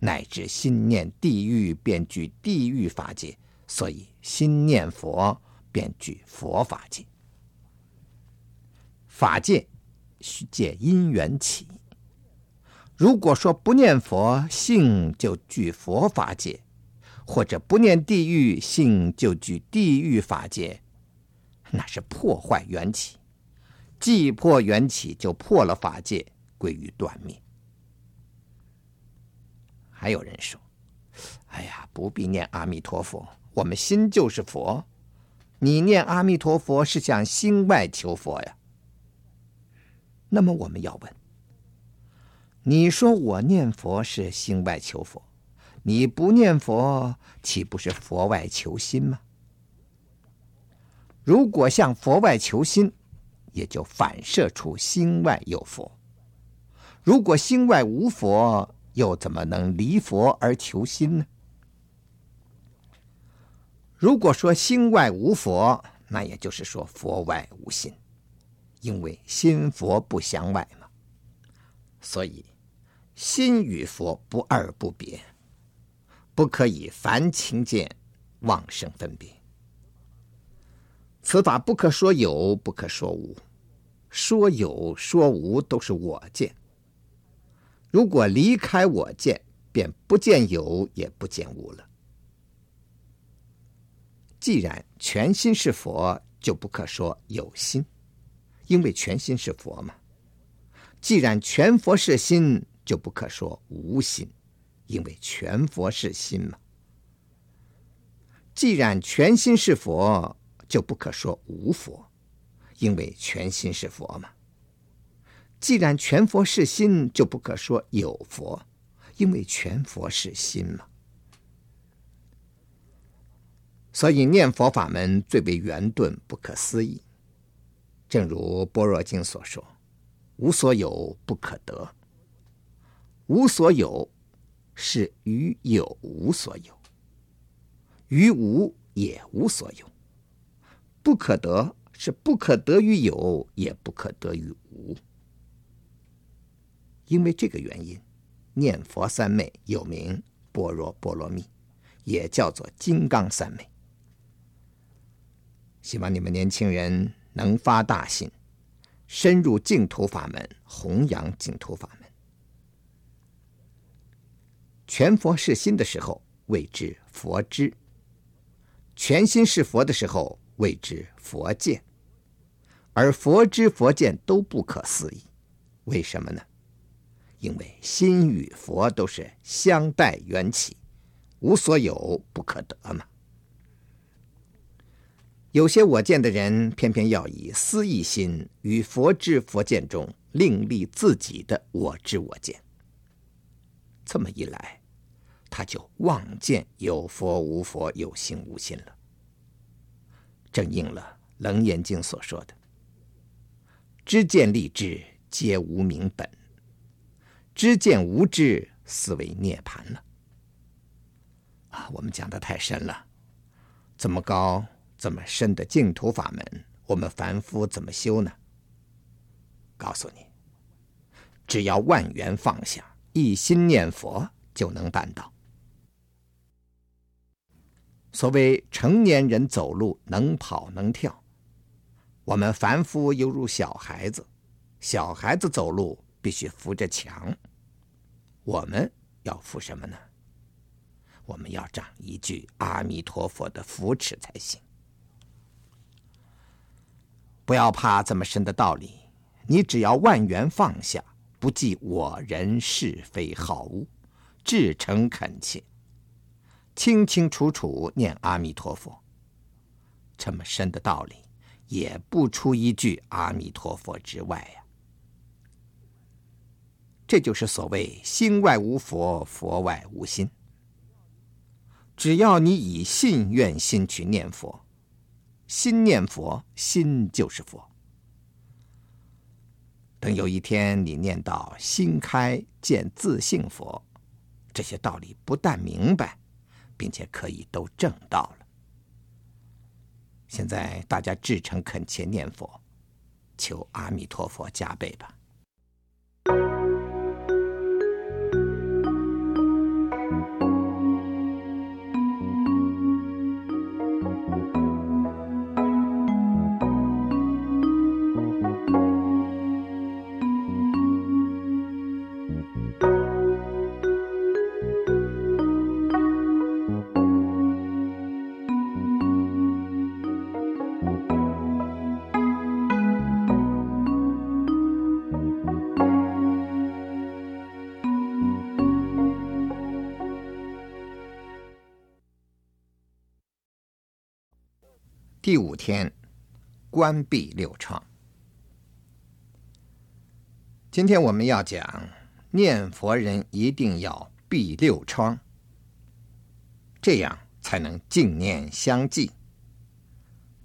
乃至心念地狱便具地狱法界。所以心念佛便具佛法界。法界需借因缘起。如果说不念佛，性就具佛法界；或者不念地狱，性就具地狱法界，那是破坏缘起，既破缘起，就破了法界，归于断灭。还有人说：“哎呀，不必念阿弥陀佛，我们心就是佛。你念阿弥陀佛是向心外求佛呀。”那么我们要问：你说我念佛是心外求佛，你不念佛，岂不是佛外求心吗？如果向佛外求心，也就反射出心外有佛；如果心外无佛，又怎么能离佛而求心呢？如果说心外无佛，那也就是说佛外无心，因为心佛不相外嘛。所以，心与佛不二不别，不可以凡情见妄生分别。此法不可说有，不可说无，说有说无都是我见。如果离开我见，便不见有，也不见无了。既然全心是佛，就不可说有心，因为全心是佛嘛。既然全佛是心，就不可说无心，因为全佛是心嘛。既然全心是佛，就不可说无佛，因为全心是佛嘛。既然全佛是心，就不可说有佛，因为全佛是心嘛。所以念佛法门最为圆顿，不可思议。正如《般若经》所说：“无所有不可得。”无所有是于有无所有，于无也无所有。不可得是不可得于有，也不可得于无。因为这个原因，念佛三昧又名般若波罗蜜，也叫做金刚三昧。希望你们年轻人能发大心，深入净土法门，弘扬净土法门。全佛是心的时候，谓之佛知；全心是佛的时候，谓之佛见，而佛知佛见都不可思议，为什么呢？因为心与佛都是相待缘起，无所有不可得嘛。有些我见的人，偏偏要以私意心于佛知佛见中另立自己的我知我见，这么一来，他就妄见有佛无佛，有心无心了。正应了《楞严经》所说的：“知见立知，皆无明本；知见无知，斯为涅槃了。”啊，我们讲的太深了，这么高、这么深的净土法门，我们凡夫怎么修呢？告诉你，只要万缘放下，一心念佛，就能办到。所谓成年人走路能跑能跳，我们凡夫犹如小孩子，小孩子走路必须扶着墙，我们要扶什么呢？我们要长一句阿弥陀佛的扶持才行。不要怕这么深的道理，你只要万缘放下，不计我人是非好恶，至诚恳切。清清楚楚念阿弥陀佛，这么深的道理，也不出一句阿弥陀佛之外呀。这就是所谓心外无佛，佛外无心。只要你以信愿心去念佛，心念佛，心就是佛。等有一天你念到心开见自性佛，这些道理不但明白。并且可以都证到了。现在大家至诚恳切念佛，求阿弥陀佛加倍吧。天，关闭六窗。今天我们要讲，念佛人一定要闭六窗，这样才能净念相继，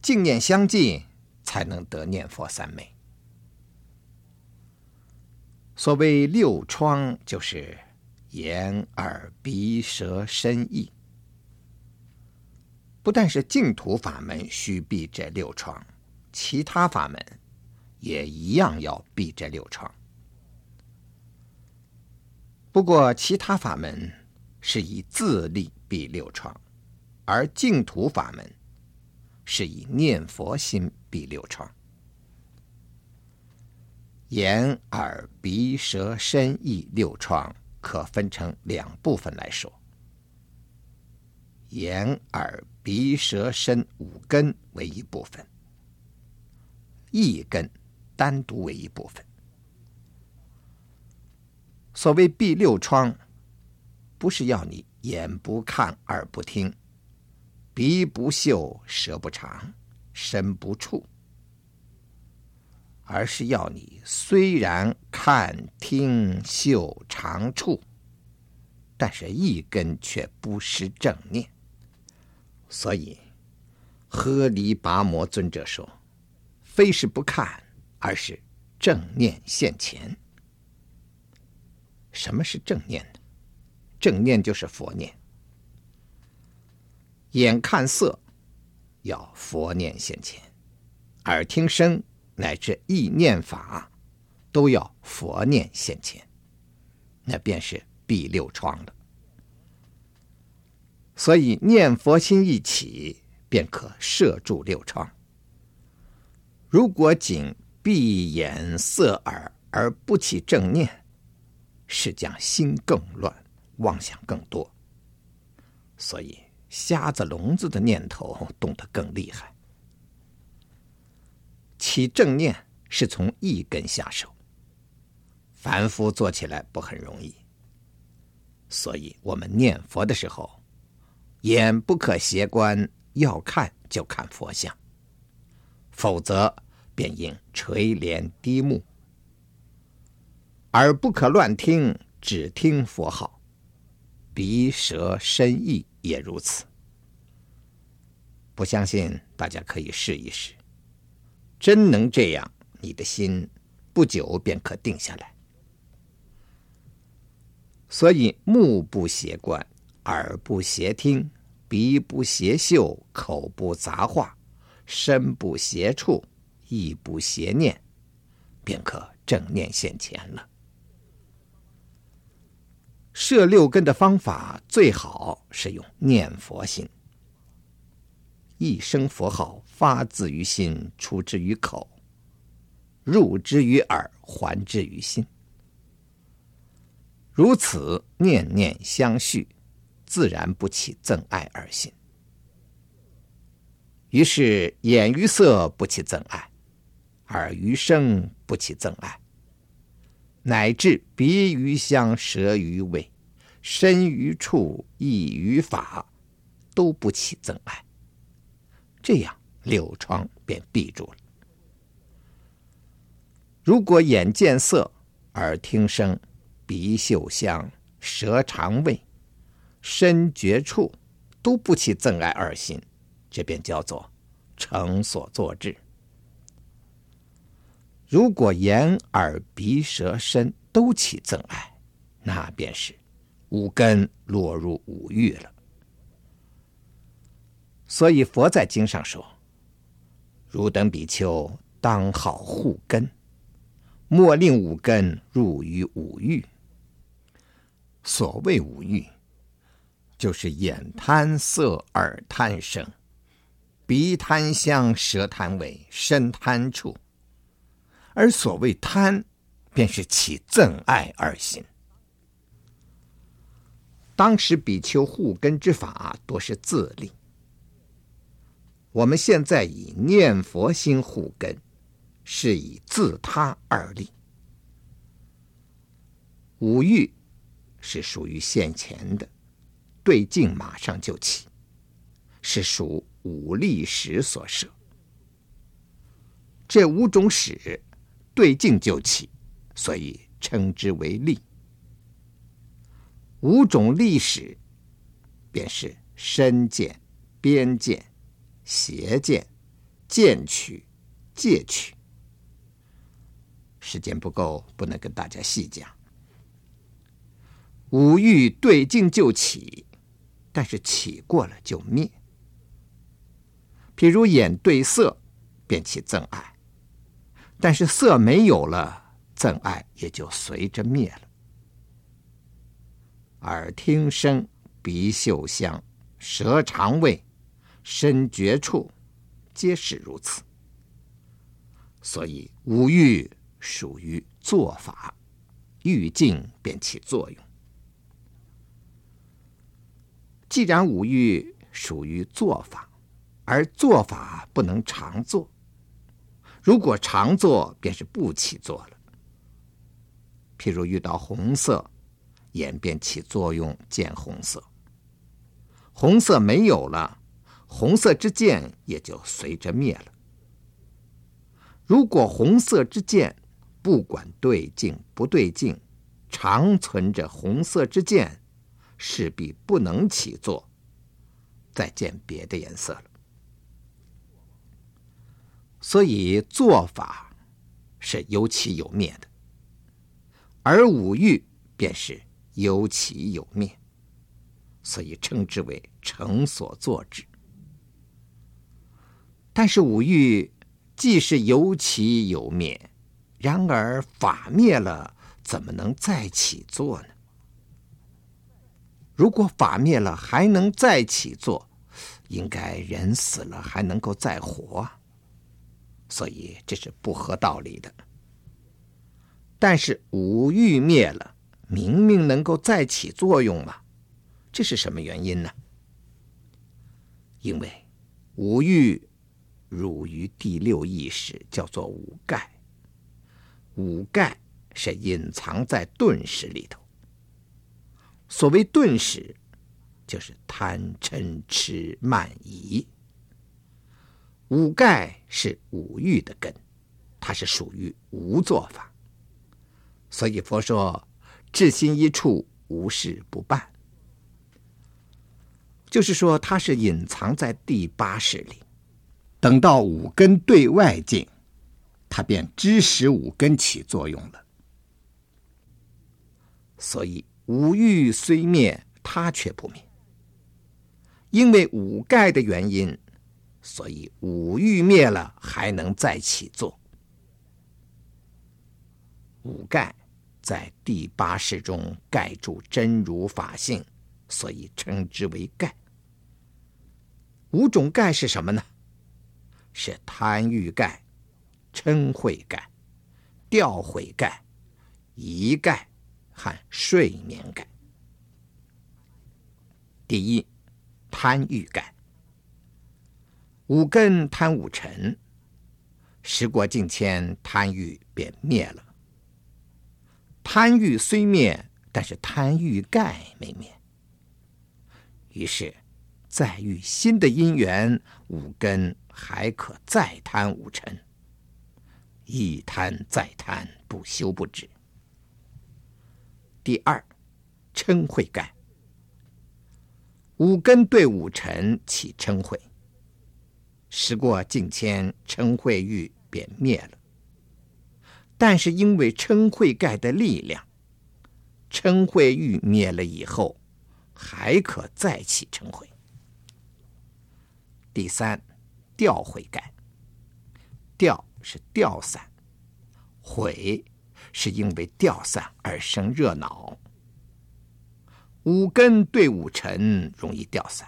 净念相继才能得念佛三昧。所谓六窗，就是眼、耳、鼻、舌、身、意。不但是净土法门须闭这六窗，其他法门也一样要闭这六窗。不过，其他法门是以自力闭六窗，而净土法门是以念佛心闭六窗。眼、耳、鼻、舌、身、意六窗可分成两部分来说。眼、耳、鼻、舌、身五根为一部分，一根单独为一部分。所谓闭六窗，不是要你眼不看、耳不听、鼻不嗅、舌不尝、身不触，而是要你虽然看、听、嗅、尝、触，但是一根却不失正念。所以，诃梨跋摩尊者说：“非是不看，而是正念现前。”什么是正念呢？正念就是佛念。眼看色，要佛念现前；耳听声，乃至意念法，都要佛念现前。那便是第六窗了。所以念佛心一起，便可摄住六窗。如果仅闭眼塞耳而不起正念，是将心更乱，妄想更多。所以瞎子聋子的念头动得更厉害。起正念是从一根下手，凡夫做起来不很容易。所以我们念佛的时候。眼不可斜观，要看就看佛像，否则便应垂帘低目；耳不可乱听，只听佛号；鼻舌身意也如此。不相信，大家可以试一试，真能这样，你的心不久便可定下来。所以，目不斜观，耳不斜听。鼻不斜嗅，口不杂话，身不斜触，意不邪念，便可正念现前了。摄六根的方法最好是用念佛心，一声佛号发自于心，出之于口，入之于耳，还之于心，如此念念相续。自然不起憎爱二心，于是眼于色不起憎爱，耳于声不起憎爱，乃至鼻于香、舌于味、身于触、意于法，都不起憎爱。这样六窗便闭住了。如果眼见色、耳听声、鼻嗅香、舌尝味，身觉处都不起憎爱二心，这便叫做成所作智。如果眼耳鼻舌身都起憎爱，那便是五根落入五欲了。所以佛在经上说：“汝等比丘当好护根，莫令五根入于五欲。”所谓五欲。就是眼贪色，耳贪声，鼻贪香，舌贪味，身贪触。而所谓贪，便是起憎爱二心。当时比丘护根之法多是自力，我们现在以念佛心护根，是以自他二立。五欲是属于现前的。对镜马上就起，是属五力史所设。这五种使对镜就起，所以称之为力。五种力史，便是身见、边见、邪见、见取、戒取。时间不够，不能跟大家细讲。五欲对镜就起，但是起过了就灭。譬如眼对色，便起憎爱。但是色没有了，憎爱也就随着灭了。耳听声，鼻嗅香，舌尝味，身觉触，皆是如此。所以五欲属于作法，欲境便起作用。既然五欲属于作法，而作法不能常作。如果常作，便是不起作了。譬如遇到红色，眼便起作用见红色。红色没有了，红色之见也就随着灭了。如果红色之见不管对境不对境，常存着红色之见，势必不能起作，再见别的颜色了。所以做法是有起有灭的，而五欲便是有起有灭，所以称之为成所作之。但是五欲既是有起有灭，然而法灭了，怎么能再起作呢？如果法灭了还能再起作，应该人死了还能够再活。所以这是不合道理的。但是五欲灭了，明明能够再起作用嘛？这是什么原因呢？因为五欲入于第六意识，叫做五盖。五盖是隐藏在钝识里头。所谓钝识，就是贪嗔痴慢疑。五盖是五欲的根，它是属于无作法，所以佛说至心一处，无事不办，就是说它是隐藏在第八识里，等到五根对外境，它便知使五根起作用了。所以五欲虽灭，它却不灭，因为五盖的原因。所以五欲灭了，还能再起作。五盖在第八识中盖住真如法性，所以称之为盖。五种盖是什么呢？是贪欲盖、嗔恚盖、掉悔盖、疑盖和睡眠感。第一，贪欲盖。五根贪五尘，时过境迁，贪欲便灭了。贪欲虽灭，但是贪欲盖没灭。于是，再遇新的因缘，五根还可再贪五尘，一贪再贪，不休不止。第二，嗔恚盖。五根对五尘起嗔恚。时过境迁，嗔恚欲便灭了。但是因为嗔恚盖的力量，嗔恚欲灭了以后，还可再起嗔恚。第三，掉悔盖。掉是掉散，悔是因为掉散而生热恼。五根对五尘容易掉散。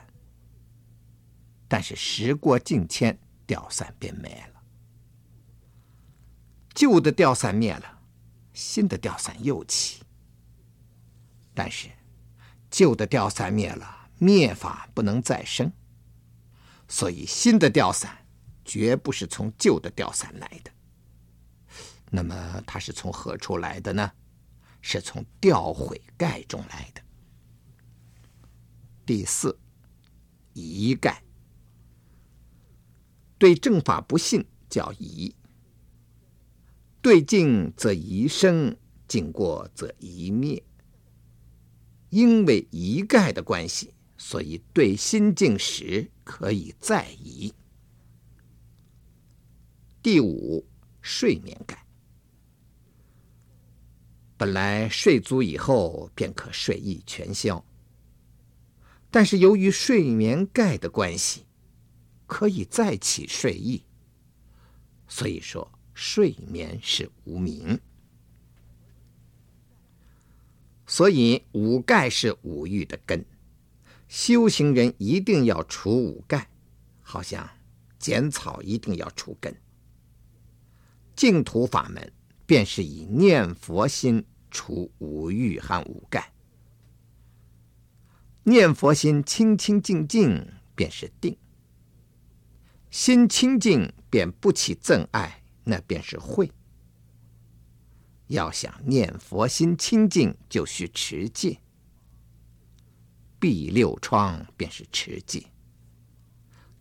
但是时过境迁，掉散便没了。旧的掉散灭了，新的掉散又起。但是旧的掉散灭了，灭法不能再生，所以新的掉散绝不是从旧的掉散来的。那么它是从何处来的呢？是从掉悔盖中来的。第四，疑盖。对正法不信，叫疑；对境则疑生，境过则疑灭。因为疑盖的关系，所以对心境时可以再疑。第五，睡眠盖。本来睡足以后便可睡意全消，但是由于睡眠盖的关系，可以再起睡意，所以说睡眠是无明。所以五盖是五欲的根，修行人一定要除五盖，好像剪草一定要除根。净土法门。便是以念佛心除五欲和五盖，念佛心清清净净，便是定；心清净便不起憎爱，那便是慧。要想念佛心清净，就需持戒，闭六窗便是持戒，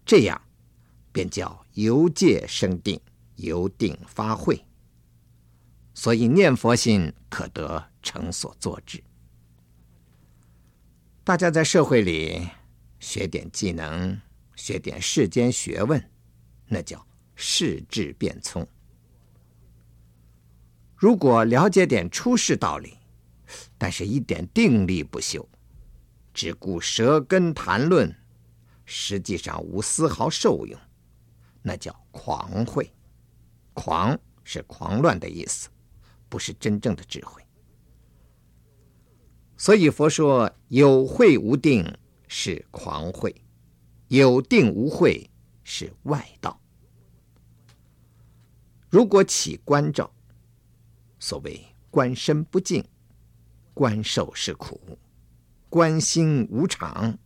这样便叫由戒生定，由定发慧。所以念佛心可得成所作智。大家在社会里学点技能，学点世间学问，那叫世智辩聪。如果了解点出世道理，但是一点定力不修，只顾舌根谈论，实际上无丝毫受用，那叫狂慧。狂是狂乱的意思。不是真正的智慧，所以佛说有慧无定是狂慧，有定无慧是外道。如果起观照，所谓观身不净，观受是苦，观心无常，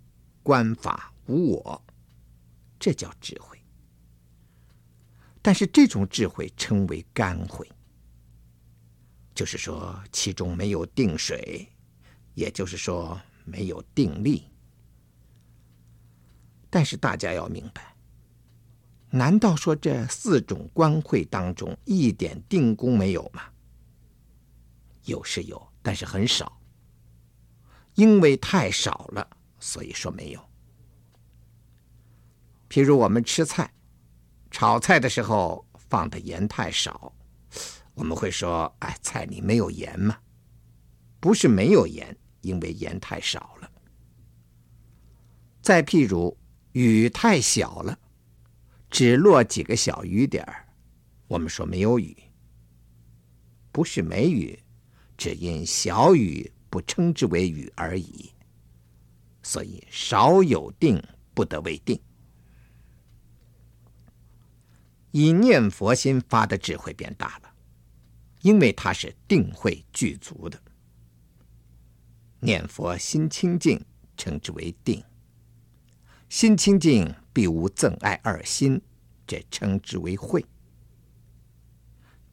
观法无我，这叫智慧。但是这种智慧称为干慧。就是说，其中没有定水，也就是说没有定力。但是大家要明白，难道说这四种观慧当中一点定功没有吗？有是有，但是很少。因为太少了，所以说没有。譬如我们吃菜，炒菜的时候放的盐太少。我们会说：“哎，菜里没有盐吗？”不是没有盐，因为盐太少了。再譬如雨太小了，只落几个小雨点儿，我们说没有雨。不是没雨，只因小雨不称之为雨而已。所以少有定，不得为定。以念佛心发的智慧变大了。因为它是定慧具足的，念佛心清净，称之为定；心清净，必无憎爱二心，这称之为慧。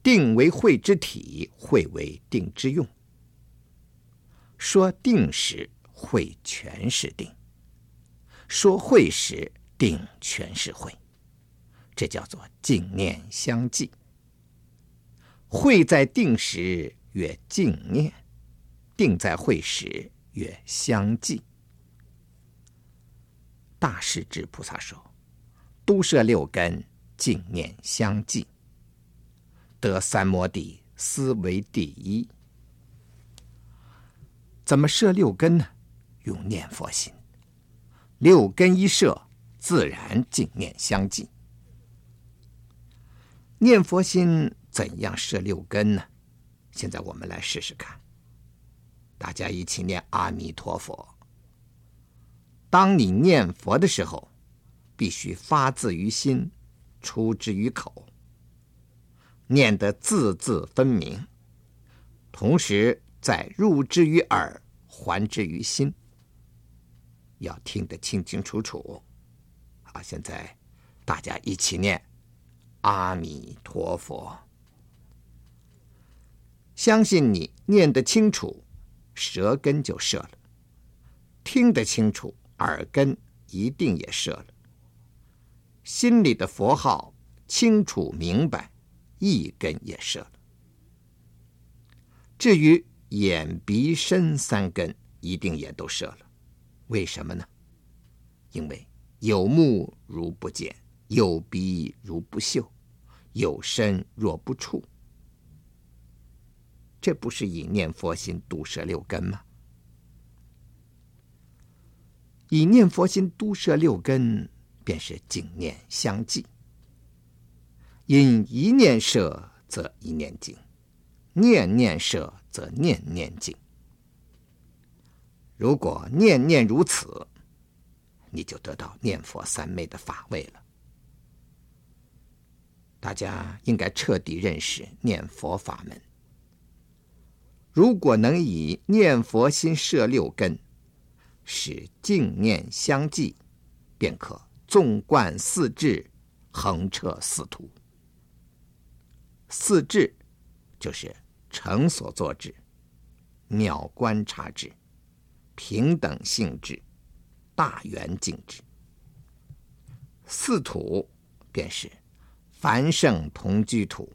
定为慧之体，慧为定之用。说定时，慧全是定；说慧时，定全是慧。这叫做净念相继。慧在定时曰静念，定在慧时曰相继。大势至菩萨说：“都摄六根，静念相继，得三摩地，斯为第一。”怎么摄六根呢？用念佛心，六根一摄，自然静念相继。念佛心。怎样摄六根呢？现在我们来试试看。大家一起念阿弥陀佛。当你念佛的时候，必须发自于心，出之于口，念得字字分明，同时再入之于耳，还之于心，要听得清清楚楚。好，现在大家一起念阿弥陀佛。相信你念得清楚，舌根就射了；听得清楚，耳根一定也射了；心里的佛号清楚明白，一根也舍了。至于眼、鼻、身三根，一定也都舍了。为什么呢？因为有目如不见，有鼻如不嗅，有身若不触。这不是以念佛心独舍六根吗？以念佛心独舍六根，便是净念相继。因一念舍，则一念净。念念舍，则念念净。如果念念如此，你就得到念佛三昧的法位了。大家应该彻底认识念佛法门。如果能以念佛心摄六根，使净念相继，便可纵贯四智，横彻四途。四智。就是成所作智、妙观察智、平等性智、大圆净智。四土便是凡圣同居土、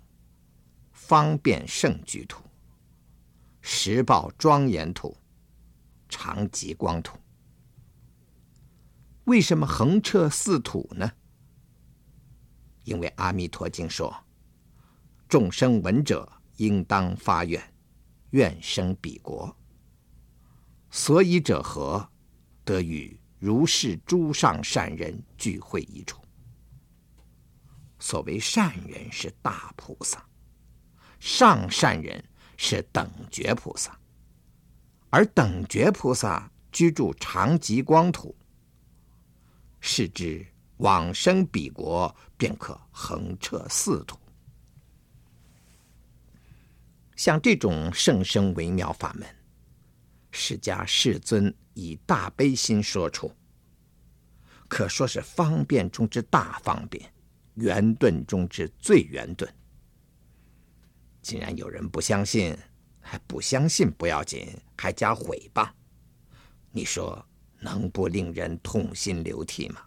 方便圣居土、实报庄严土、常寂光土。为什么横彻四土呢？因为《阿弥陀经》说：“众生闻者。”应当发愿，愿生彼国。所以者何？得与如是诸上善人聚会一处。所谓善人是大菩萨，上善人是等觉菩萨，而等觉菩萨居住常吉光土，是之往生彼国，便可横彻四土。像这种圣深微妙法门，释迦世尊以大悲心说出，可说是方便中之大方便，圆顿中之最圆顿。既然有人不相信，还不相信不要紧，还加毁谤，你说能不令人痛心流涕吗？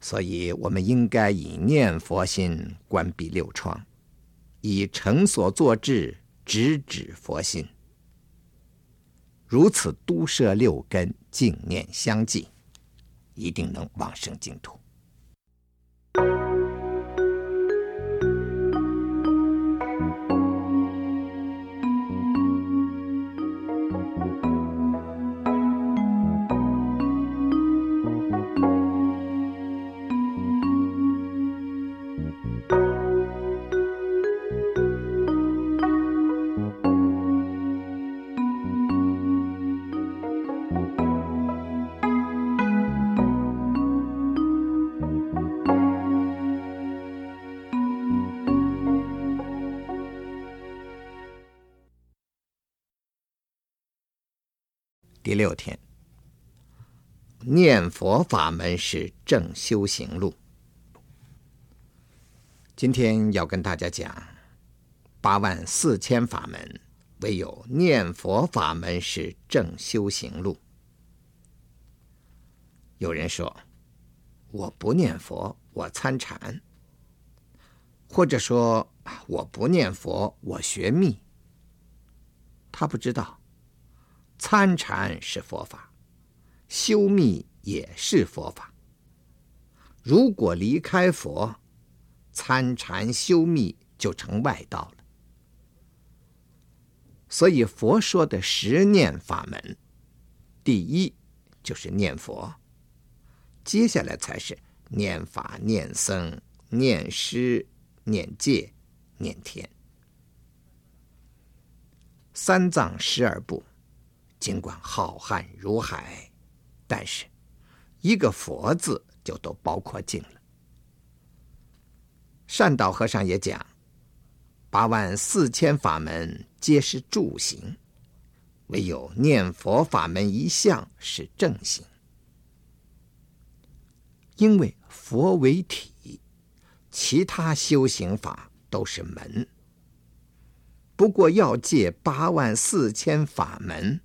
所以，我们应该以念佛心关闭六窗。以成所作智直指佛心，如此都摄六根，净念相继，一定能往生净土。念佛法门是正修行路。今天要跟大家讲，八万四千法门，唯有念佛法门是正修行路。有人说，我不念佛，我参禅；或者说，我不念佛，我学密。他不知道。参禅是佛法，修密也是佛法。如果离开佛，参禅修密就成外道了。所以佛说的十念法门，第一就是念佛，接下来才是念法、念僧、念师、念戒、念天。三藏十二部。尽管浩瀚如海，但是一个“佛”字就都包括进了。善导和尚也讲，八万四千法门皆是助行，唯有念佛法门一项是正行。因为佛为体，其他修行法都是门。不过要借八万四千法门。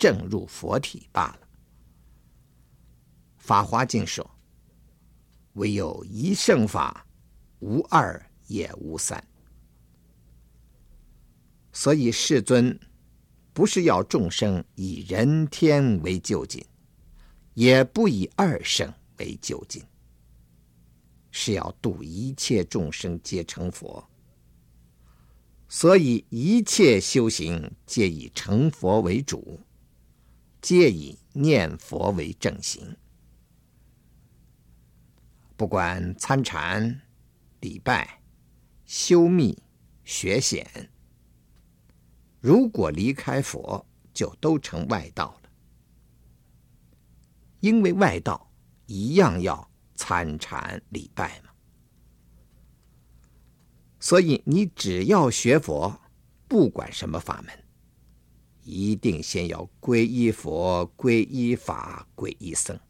正入佛体罢了。《法华经》说：“唯有一圣法，无二也无三。所以世尊不是要众生以人天为究竟，也不以二圣为究竟，是要度一切众生皆成佛。所以一切修行皆以成佛为主，皆以念佛为正行。不管参禅、礼拜、修密、学显，如果离开佛，就都成外道了。因为外道一样要参禅礼拜嘛，所以你只要学佛，不管什么法门，一定先要皈依佛、皈依法、皈依僧。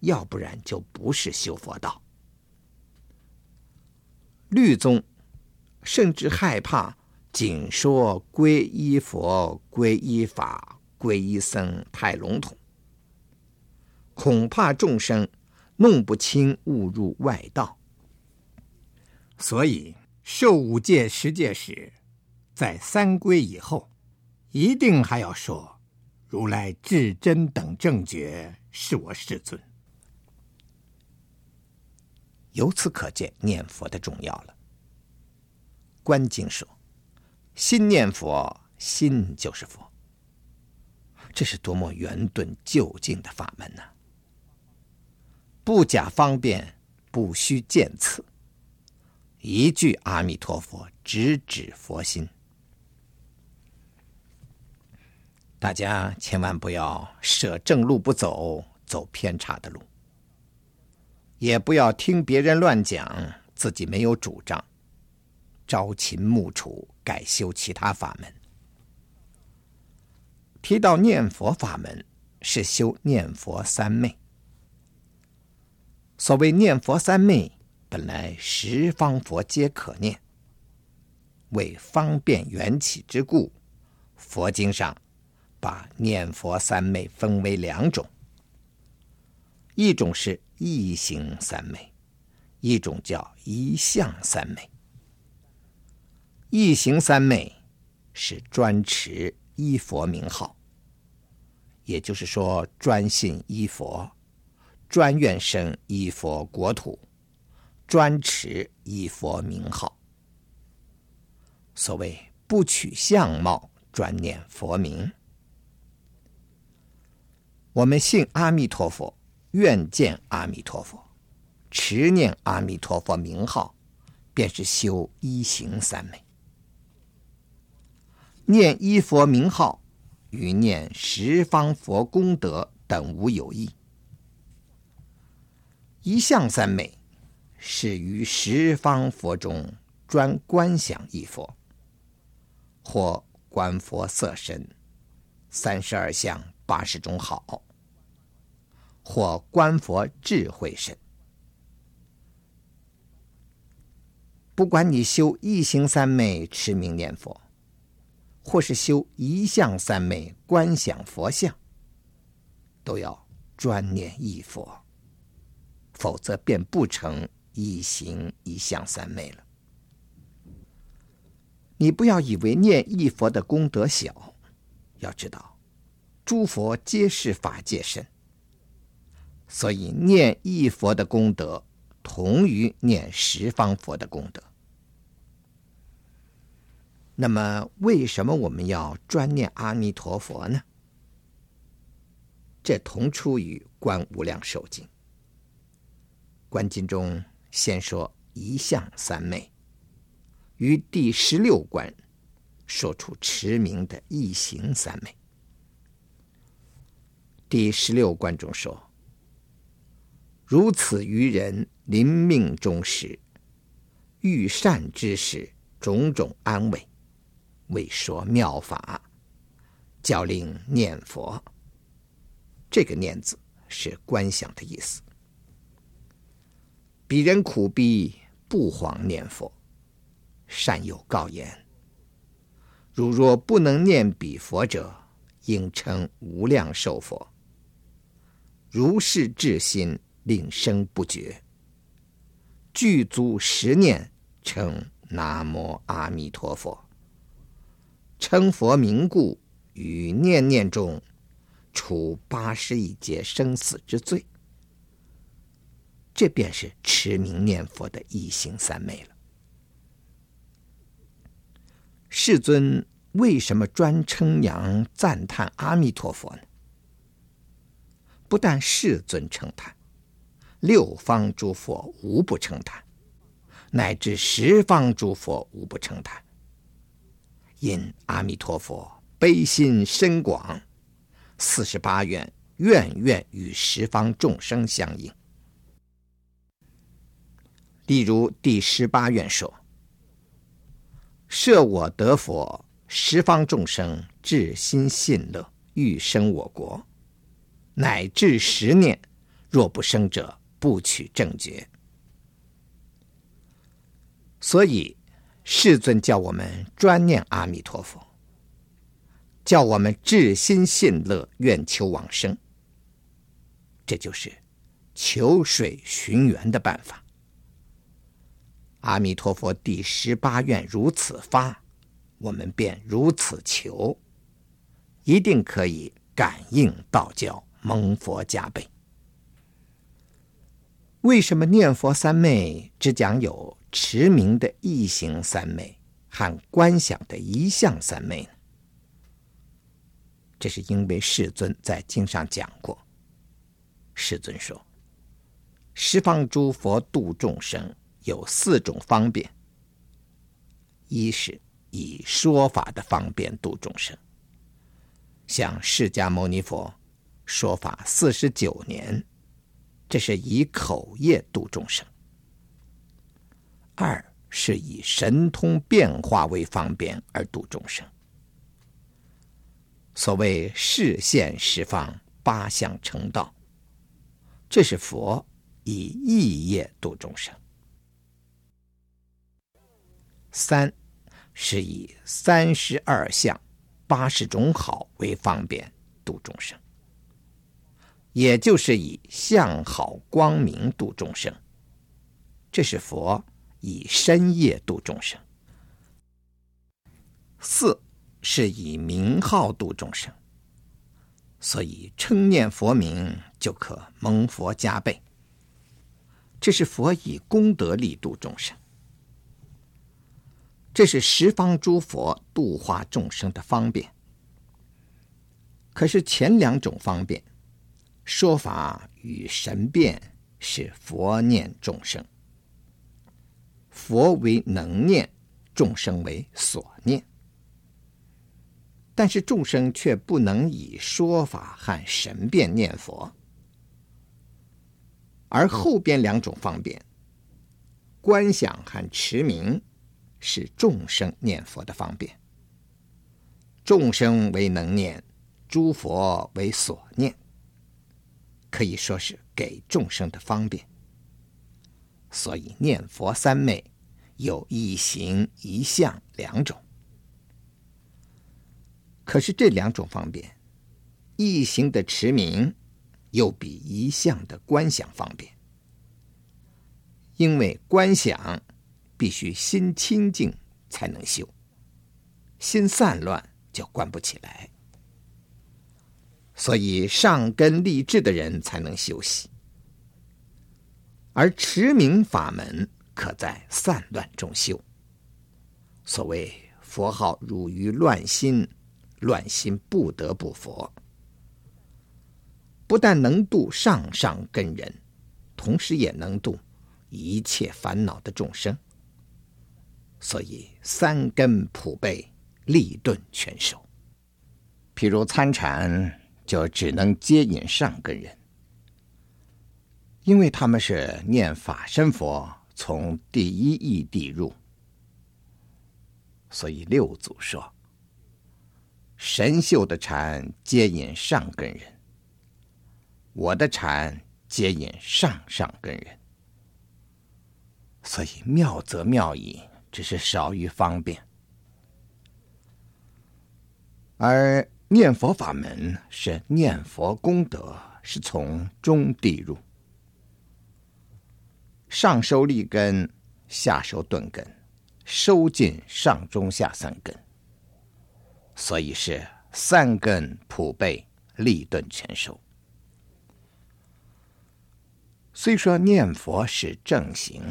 要不然就不是修佛道。律宗甚至害怕，仅说皈依佛、皈依法、皈依僧太笼统，恐怕众生弄不清，误入外道。所以受五戒十戒时，在三皈以后，一定还要说：“如来至真等正觉，是我世尊。”由此可见念佛的重要了。观经说：“心念佛，心就是佛。”这是多么圆顿究竟的法门呢、不假方便，不须见次，一句阿弥陀佛，直指佛心。大家千万不要舍正路不走，走偏差的路。也不要听别人乱讲，自己没有主张，朝秦暮楚，改修其他法门。提到念佛法门，是修念佛三昧。所谓念佛三昧，本来十方佛皆可念，为方便缘起之故，佛经上把念佛三昧分为两种，一种是。一行三昧，一种叫一向三昧。一行三昧是专持一佛名号，也就是说专信一佛，专愿生一佛国土，专持一佛名号。所谓不取相貌，专念佛名。我们信阿弥陀佛。愿见阿弥陀佛，持念阿弥陀佛名号，便是修一行三昧。念一佛名号，与念十方佛功德等无有异。一向三昧是于十方佛中专观想一佛，或观佛色身、三十二相、八十种好。或观佛智慧身，不管你修一行三昧持名念佛，或是修一向三昧观想佛像，都要专念一佛，否则便不成一行一向三昧了。你不要以为念一佛的功德小，要知道，诸佛皆是法界身。所以念一佛的功德，同于念十方佛的功德。那么，为什么我们要专念阿弥陀佛呢？这同出于《观无量寿经》。观经中先说一向三昧，于第十六观说出持名的一行三昧。第十六观中说。如此于人临命终时，遇善知识，种种安慰，为说妙法，教令念佛。这个“念”字是观想的意思。彼人苦逼，不遑念佛。善有告言：如若不能念彼佛者，应称无量寿佛。如是至心。令声不绝。具足十念，称南无阿弥陀佛。称佛名故，于念念中，除八十一劫生死之罪。这便是持名念佛的一行三昧了。世尊为什么专称扬赞叹阿弥陀佛呢？不但世尊称叹，六方诸佛无不称叹，乃至十方诸佛无不称叹。因阿弥陀佛悲心深广，四十八愿愿愿与十方众生相应。例如第十八愿说：“设我得佛，十方众生至心信乐，欲生我国，乃至十念，若不生者，不取正觉。”所以世尊叫我们专念阿弥陀佛，叫我们至心信乐，愿求往生。这就是求水寻源的办法。阿弥陀佛，第十八愿如此发，我们便如此求，一定可以感应道教，蒙佛加被。为什么念佛三昧只讲有持名的一行三昧和观想的一相三昧呢？这是因为世尊在经上讲过，世尊说：“十方诸佛度众生。”有四种方便：一是以说法的方便度众生，像释迦牟尼佛说法四十九年，这是以口业度众生；二是以神通变化为方便而度众生，所谓示现十方八相成道，这是佛以意业度众生。三是以三十二相、八十种好为方便度众生，也就是以相好光明度众生，这是佛以身业度众生。四是以名号度众生，所以称念佛名就可蒙佛加被，这是佛以功德力度众生。这是十方诸佛度化众生的方便。可是前两种方便，说法与神变是佛念众生，佛为能念，众生为所念。但是众生却不能以说法和神变念佛，而后边两种方便，观想和持名。是众生念佛的方便，众生为能念，诸佛为所念，可以说是给众生的方便。所以念佛三昧有一行一相两种。可是这两种方便，一行的持名又比一相的观想方便，因为观想。必须心清净才能修，心散乱就观不起来。所以上根立志的人才能修习，而持名法门可在散乱中修。所谓佛号入于乱心，乱心不得不佛。不但能度上上根人，同时也能度一切烦恼的众生。所以三根普被，立顿全收。譬如参禅，就只能接引上根人，因为他们是念法身佛，从第一义谛入。所以六祖说：“神秀的禅接引上根人，我的禅接引上上根人。”所以妙则妙矣。只是少于方便，而念佛法门是念佛功德是从中地入，上收利根，下收顿根，收尽上中下三根，所以是三根普被，利顿全收。虽说念佛是正行，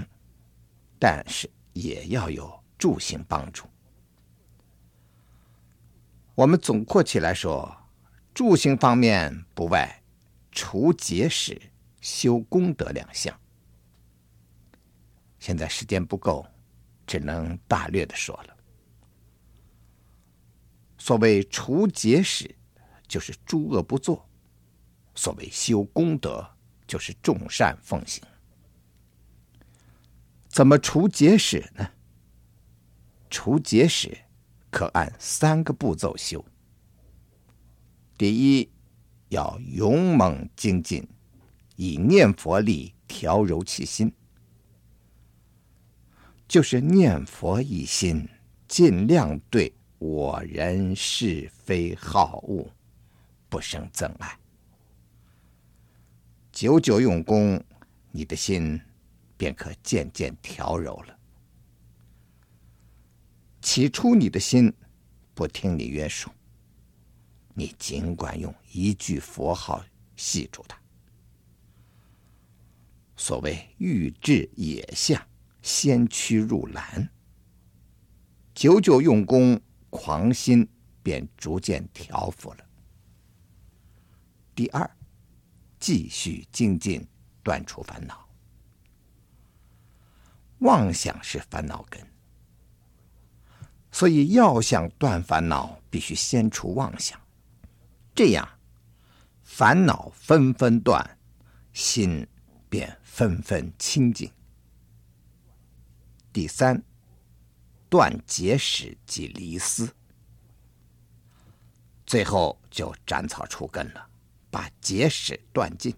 但是也要有助行帮助。我们总括起来说，助行方面不外除结使、修功德两项。现在时间不够，只能大略的说了。所谓除结使，就是诸恶不作；所谓修功德。就是众善奉行，怎么除结使呢？除结使可按三个步骤修。第一，要勇猛精进，以念佛力调柔其心，就是念佛一心，尽量对我人是非好恶不生憎爱。久久用功，你的心便可渐渐调柔了。起初你的心不听你约束，你尽管用一句佛号系住它。所谓欲治野象，先驱入兰。久久用功，狂心便逐渐调伏了。第二。继续精进，断除烦恼。妄想是烦恼根，所以要想断烦恼，必须先除妄想，这样烦恼纷纷断，心便纷纷清净。第三，断结使及离思，最后就斩草除根了。把结使断尽，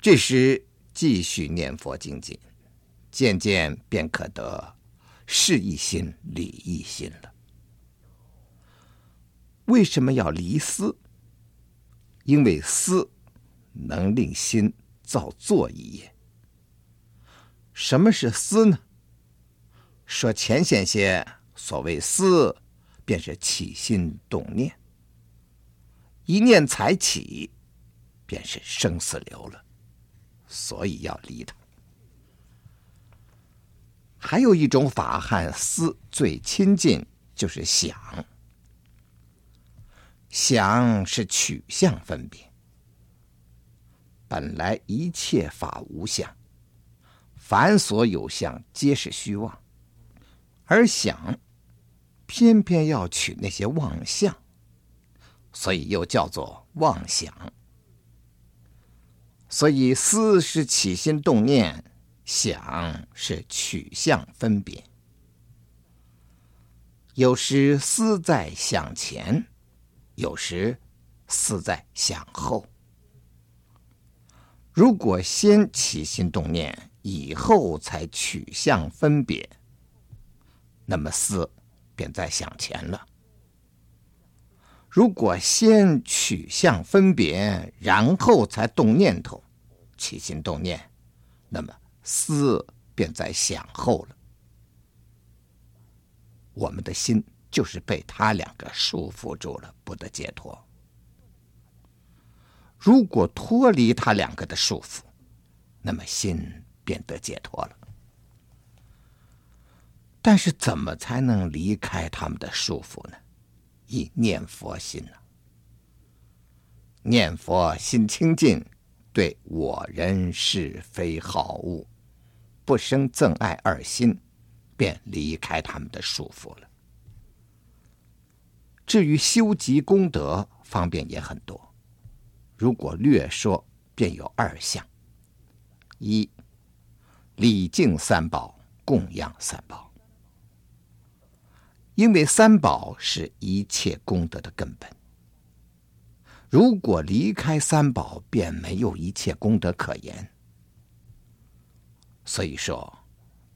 这时继续念佛精进，渐渐便可得事一心、理一心了。为什么要离思？因为思能令心造作一业。什么是思呢？说浅显些，所谓思，便是起心动念。一念才起，便是生死流了，所以要离它。还有一种法和思最亲近，就是想。想是取相分别。本来一切法无相，凡所有相皆是虚妄，而想偏偏要取那些妄相。所以又叫做妄想。所以思是起心动念，想是取向分别。有时思在想前，有时思在想后。如果先起心动念，以后才取向分别，那么思便在想前了。如果先取向分别，然后才动念头，起心动念，那么思便在想后了。我们的心就是被他两个束缚住了，不得解脱。如果脱离他两个的束缚，那么心便得解脱了。但是，怎么才能离开他们的束缚呢？以念佛心呢、念佛心清净，对我人是非好恶，不生憎爱二心，便离开他们的束缚了。至于修集功德方便也很多，如果略说，便有二项：一礼敬三宝，供养三宝。因为三宝是一切功德的根本，如果离开三宝，便没有一切功德可言。所以说，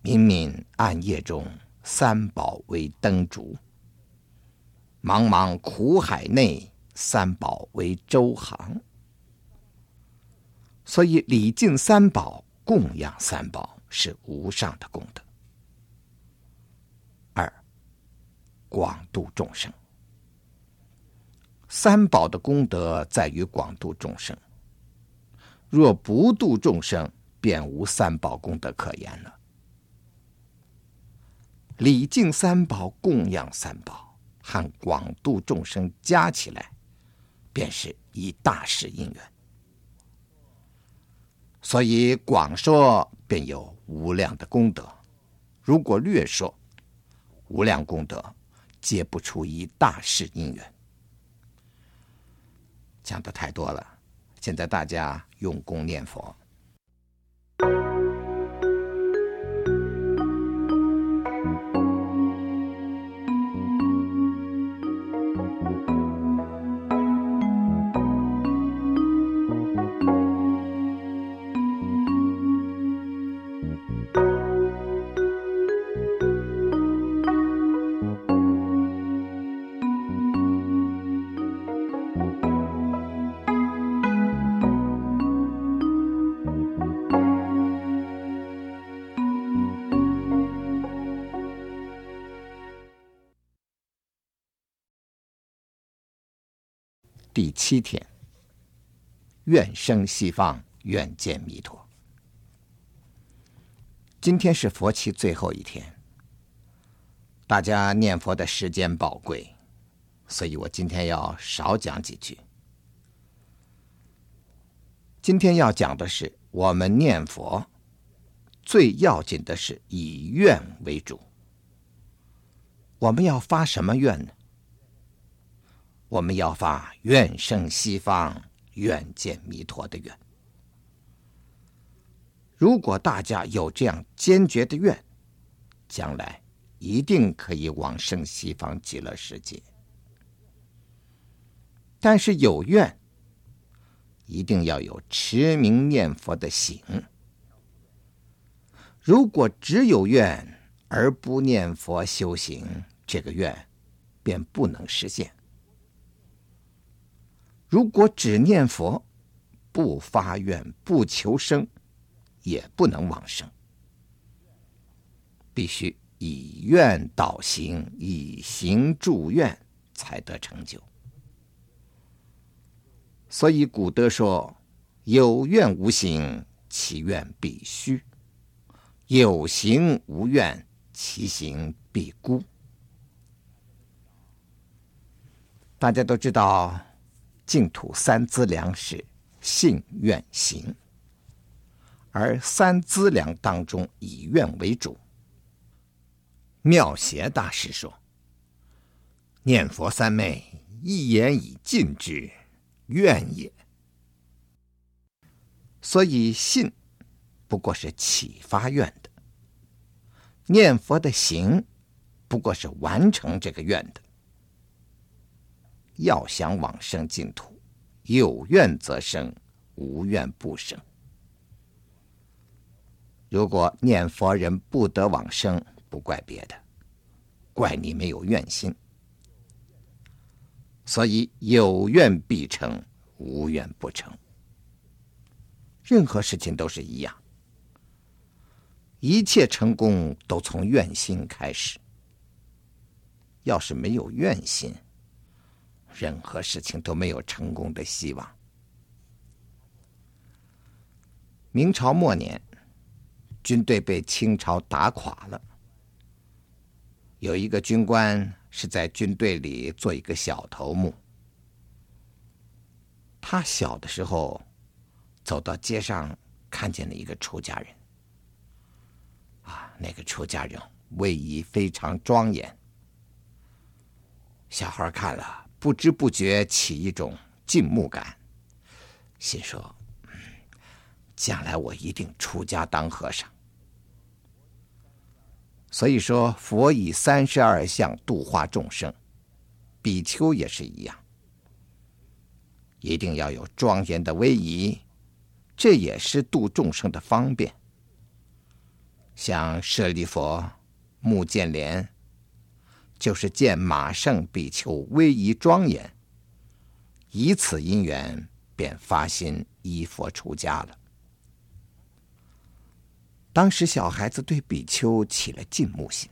明明暗夜中，三宝为灯烛；茫茫苦海内，三宝为舟航。所以礼敬三宝，供养三宝是无上的功德。二，广度众生。三宝的功德在于广度众生，若不度众生，便无三宝功德可言了。礼敬三宝、供养三宝和广度众生加起来，便是一大事因缘。所以广说便有无量的功德，如果略说，无量功德皆不出一大事因缘。讲的太多了，现在大家用功念佛。七天，愿生西方，愿见弥陀。今天是佛期最后一天，大家念佛的时间宝贵，所以我今天要少讲几句。今天要讲的是，我们念佛最要紧的是以愿为主。我们要发什么愿呢？我们要发愿生西方、愿见弥陀的愿。如果大家有这样坚决的愿，将来一定可以往生西方极乐世界。但是有愿，一定要有持名念佛的行。如果只有愿而不念佛修行，这个愿便不能实现。如果只念佛，不发愿，不求生，也不能往生。必须以愿导行，以行助愿，才得成就。所以古德说：“有愿无行，其愿必虚；有行无愿，其行必孤。”大家都知道。净土三资粮是信愿行，而三资粮当中以愿为主。妙协大师说：“念佛三昧，一言以尽之，愿也。”所以信不过是启发愿的，念佛的行不过是完成这个愿的。要想往生净土，有愿则生，无愿不生。如果念佛人不得往生，不怪别的，怪你没有愿心。所以有愿必成，无愿不成。任何事情都是一样，一切成功都从愿心开始。要是没有愿心，任何事情都没有成功的希望。明朝末年，军队被清朝打垮了。有一个军官是在军队里做一个小头目。他小的时候，走到街上，看见了一个出家人。啊，那个出家人威仪非常庄严。小孩看了。不知不觉起一种敬慕感，心说：“将来我一定出家当和尚。”所以说，佛以三十二相度化众生，比丘也是一样，一定要有庄严的威仪，这也是度众生的方便。像舍利弗、目犍连。就是见马胜比丘威仪庄严，以此因缘便发心依佛出家了。当时小孩子对比丘起了敬慕心，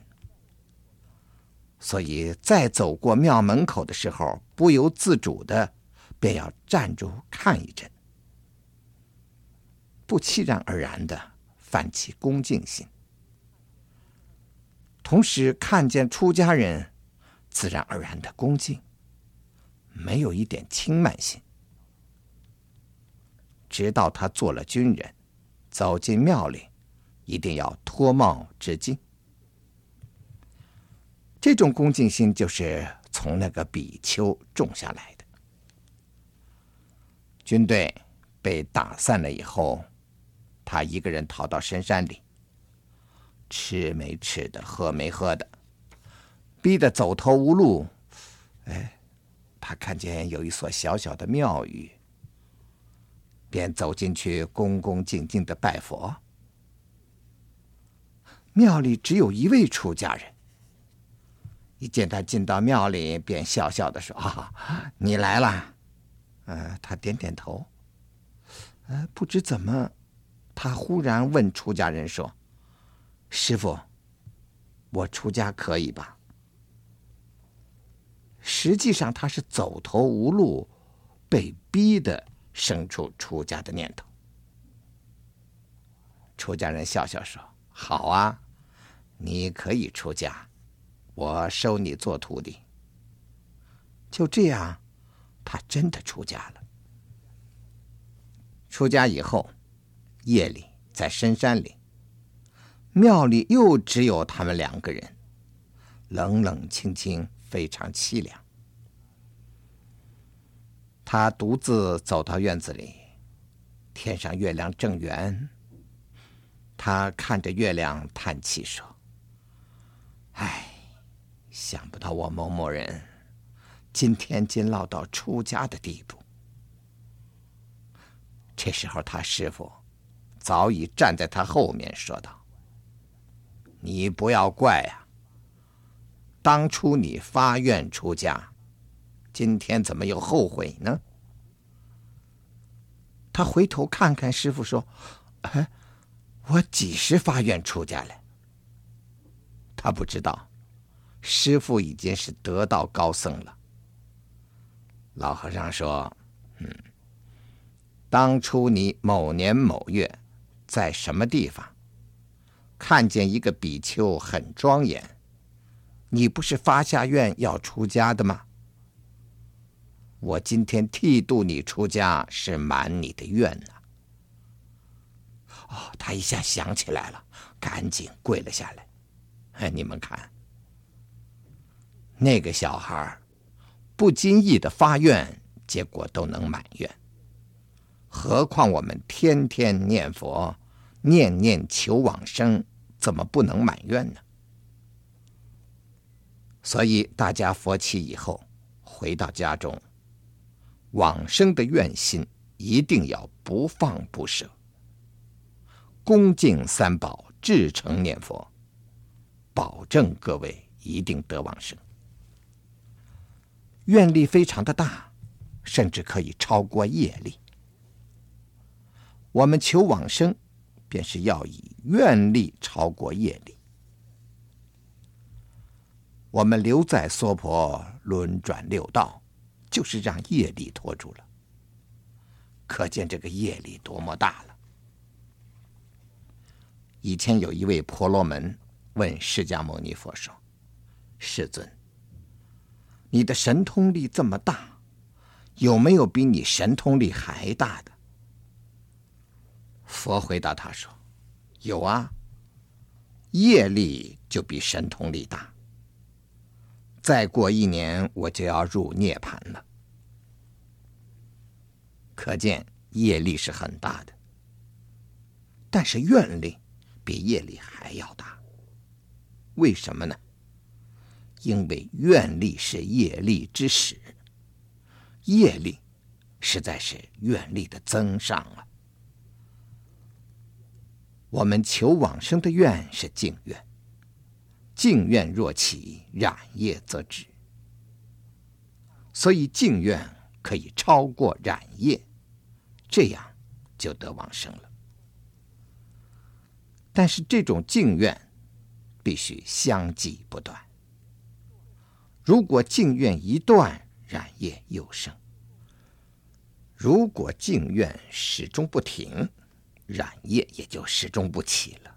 所以在走过庙门口的时候，不由自主的便要站住看一阵，不期然而然的泛起恭敬心。同时看见出家人，自然而然的恭敬，没有一点轻慢心。直到他做了军人，走进庙里，一定要脱帽致敬。这种恭敬心就是从那个比丘种下来的。军队被打散了以后，他一个人逃到深山里，吃没吃的，喝没喝的，逼得走投无路。哎，他看见有一所小小的庙宇。便走进去，恭恭敬敬的拜佛。庙里只有一位出家人，一见他进到庙里，便笑笑的说：“啊，你来了。”呃，他点点头。呃，不知怎么，他忽然问出家人说：“师傅，我出家可以吧？”实际上他是走投无路，被逼的。生出出家的念头，出家人笑笑说：“好啊，你可以出家，我收你做徒弟。”就这样，他真的出家了。出家以后，夜里在深山里，庙里又只有他们两个人，冷冷清清，非常凄凉。他独自走到院子里，天上月亮正圆。他看着月亮，叹气说：“唉，想不到我某某人今天竟落到出家的地步。”这时候，他师傅早已站在他后面，说道：“你不要怪呀，当初你发愿出家。”今天怎么又后悔呢？他回头看看师傅，说：“哎，我几时发愿出家了？”他不知道，师傅已经是得道高僧了。老和尚说：“嗯，当初你某年某月在什么地方看见一个比丘很庄严，你不是发下愿要出家的吗？”我今天剃度你出家，是满你的愿呐、啊！哦，他一下想起来了，赶紧跪了下来。哎，你们看，那个小孩不经意的发愿，结果都能满愿，何况我们天天念佛，念念求往生，怎么不能满愿呢？所以大家佛起以后，回到家中。往生的愿心一定要不放不舍，恭敬三宝，至诚念佛，保证各位一定得往生。愿力非常的大，甚至可以超过业力。我们求往生，便是要以愿力超过业力。我们留在娑婆轮转六道。就是让业力拖住了，可见这个业力多么大了。以前有一位婆罗门问释迦牟尼佛说：“世尊，你的神通力这么大，有没有比你神通力还大的？”佛回答他说：“有啊，业力就比神通力大。”再过一年，我就要入涅槃了。可见业力是很大的，但是愿力比业力还要大。为什么呢？因为愿力是业力之始，业力实在是愿力的增上啊。我们求往生的愿是净愿。净愿若起，染业则止。所以净愿可以超过染业，这样就得往生了。但是这种敬愿必须相继不断。如果敬愿一断，染业又生；如果敬愿始终不停，染业也就始终不起了。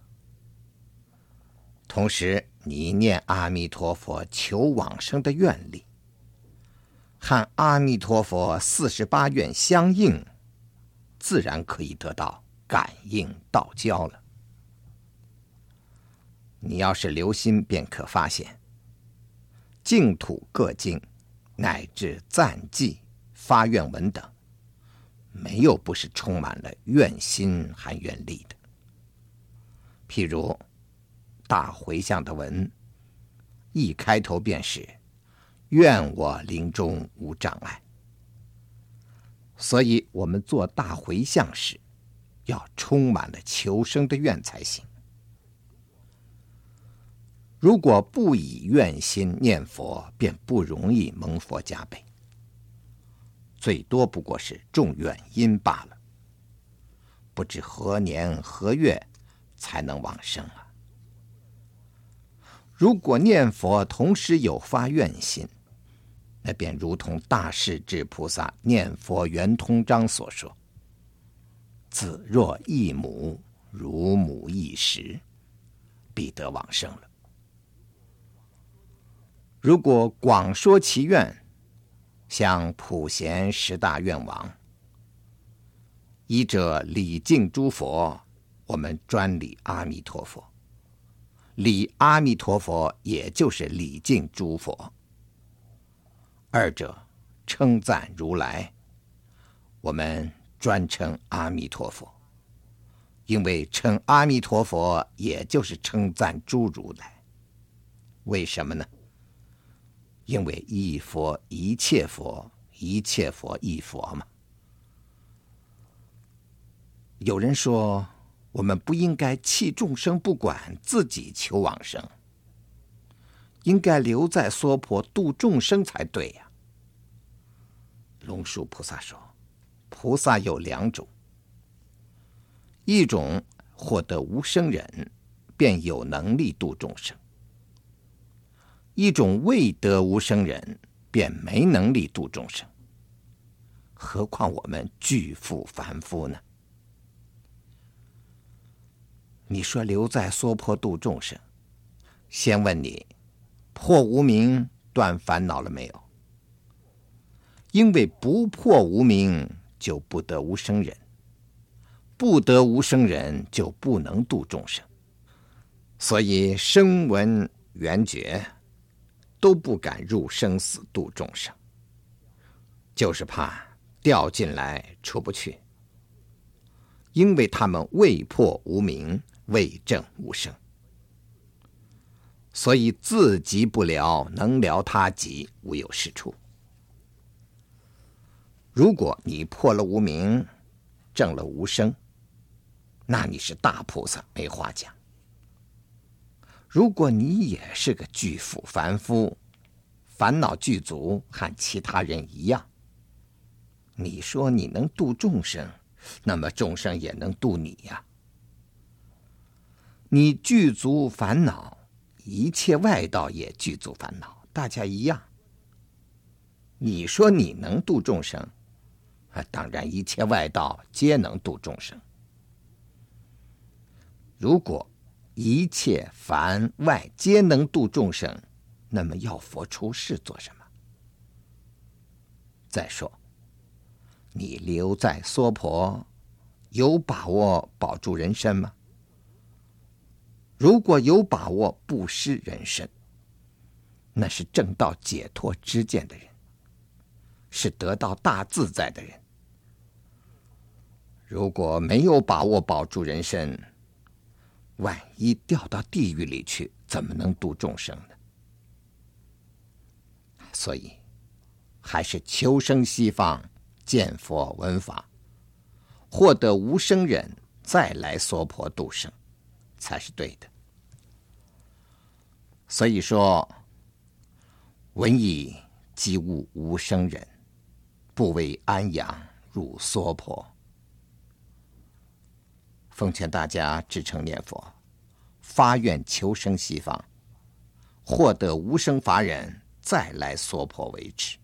同时，你念阿弥陀佛求往生的愿力，和阿弥陀佛四十八愿相应，自然可以得到感应道交了。你要是留心，便可发现，净土各经乃至赞记、发愿文等，没有不是充满了愿心和愿力的。譬如大回向的文，一开头便是“愿我临终无障碍”，所以我们做大回向时，要充满了求生的愿才行。如果不以愿心念佛，便不容易蒙佛加被。最多不过是种怨因罢了。不知何年何月才能往生啊？如果念佛同时有发愿心，那便如同大势至菩萨念佛圆通章所说：“子若一母，如母一时，必得往生了。”如果广说其愿，像普贤十大愿王，一者礼敬诸佛，我们专礼阿弥陀佛；礼阿弥陀佛，也就是礼敬诸佛。二者称赞如来，我们专称阿弥陀佛，因为称阿弥陀佛，也就是称赞诸如来。为什么呢？因为一佛一切佛，一切佛一佛嘛。有人说，我们不应该弃众生不管，自己求往生，应该留在娑婆度众生才对呀。龙树菩萨说，菩萨有两种，一种获得无生忍，便有能力度众生。一种未得无生忍，便没能力度众生。何况我们巨妇凡夫呢？你说留在娑婆度众生，先问你破无明断烦恼了没有？因为不破无明，就不得无生忍；不得无生忍，就不能度众生。所以声闻缘觉。都不敢入生死度众生，就是怕掉进来出不去，因为他们未破无名，未证无生，所以自己不了，能了他己，无有是处。如果你破了无名，证了无生，那你是大菩萨，没话讲。如果你也是个巨富凡夫，烦恼具足，和其他人一样，你说你能度众生，那么众生也能度你呀。你具足烦恼，一切外道也具足烦恼，大家一样。你说你能度众生，啊，当然一切外道皆能度众生。如果一切凡外皆能度众生，那么要佛出世做什么？再说，你留在娑婆，有把握保住人身吗？如果有把握不失人身，那是正道解脱之见的人，是得到大自在的人。如果没有把握保住人身，万一掉到地狱里去，怎么能度众生呢？所以，还是求生西方，见佛闻法，获得无生忍，再来娑婆度生，才是对的。所以说，闻已即悟无生忍，不为安养入娑婆。奉劝大家至诚念佛。发愿求生西方，获得无生法忍，再来娑婆为止。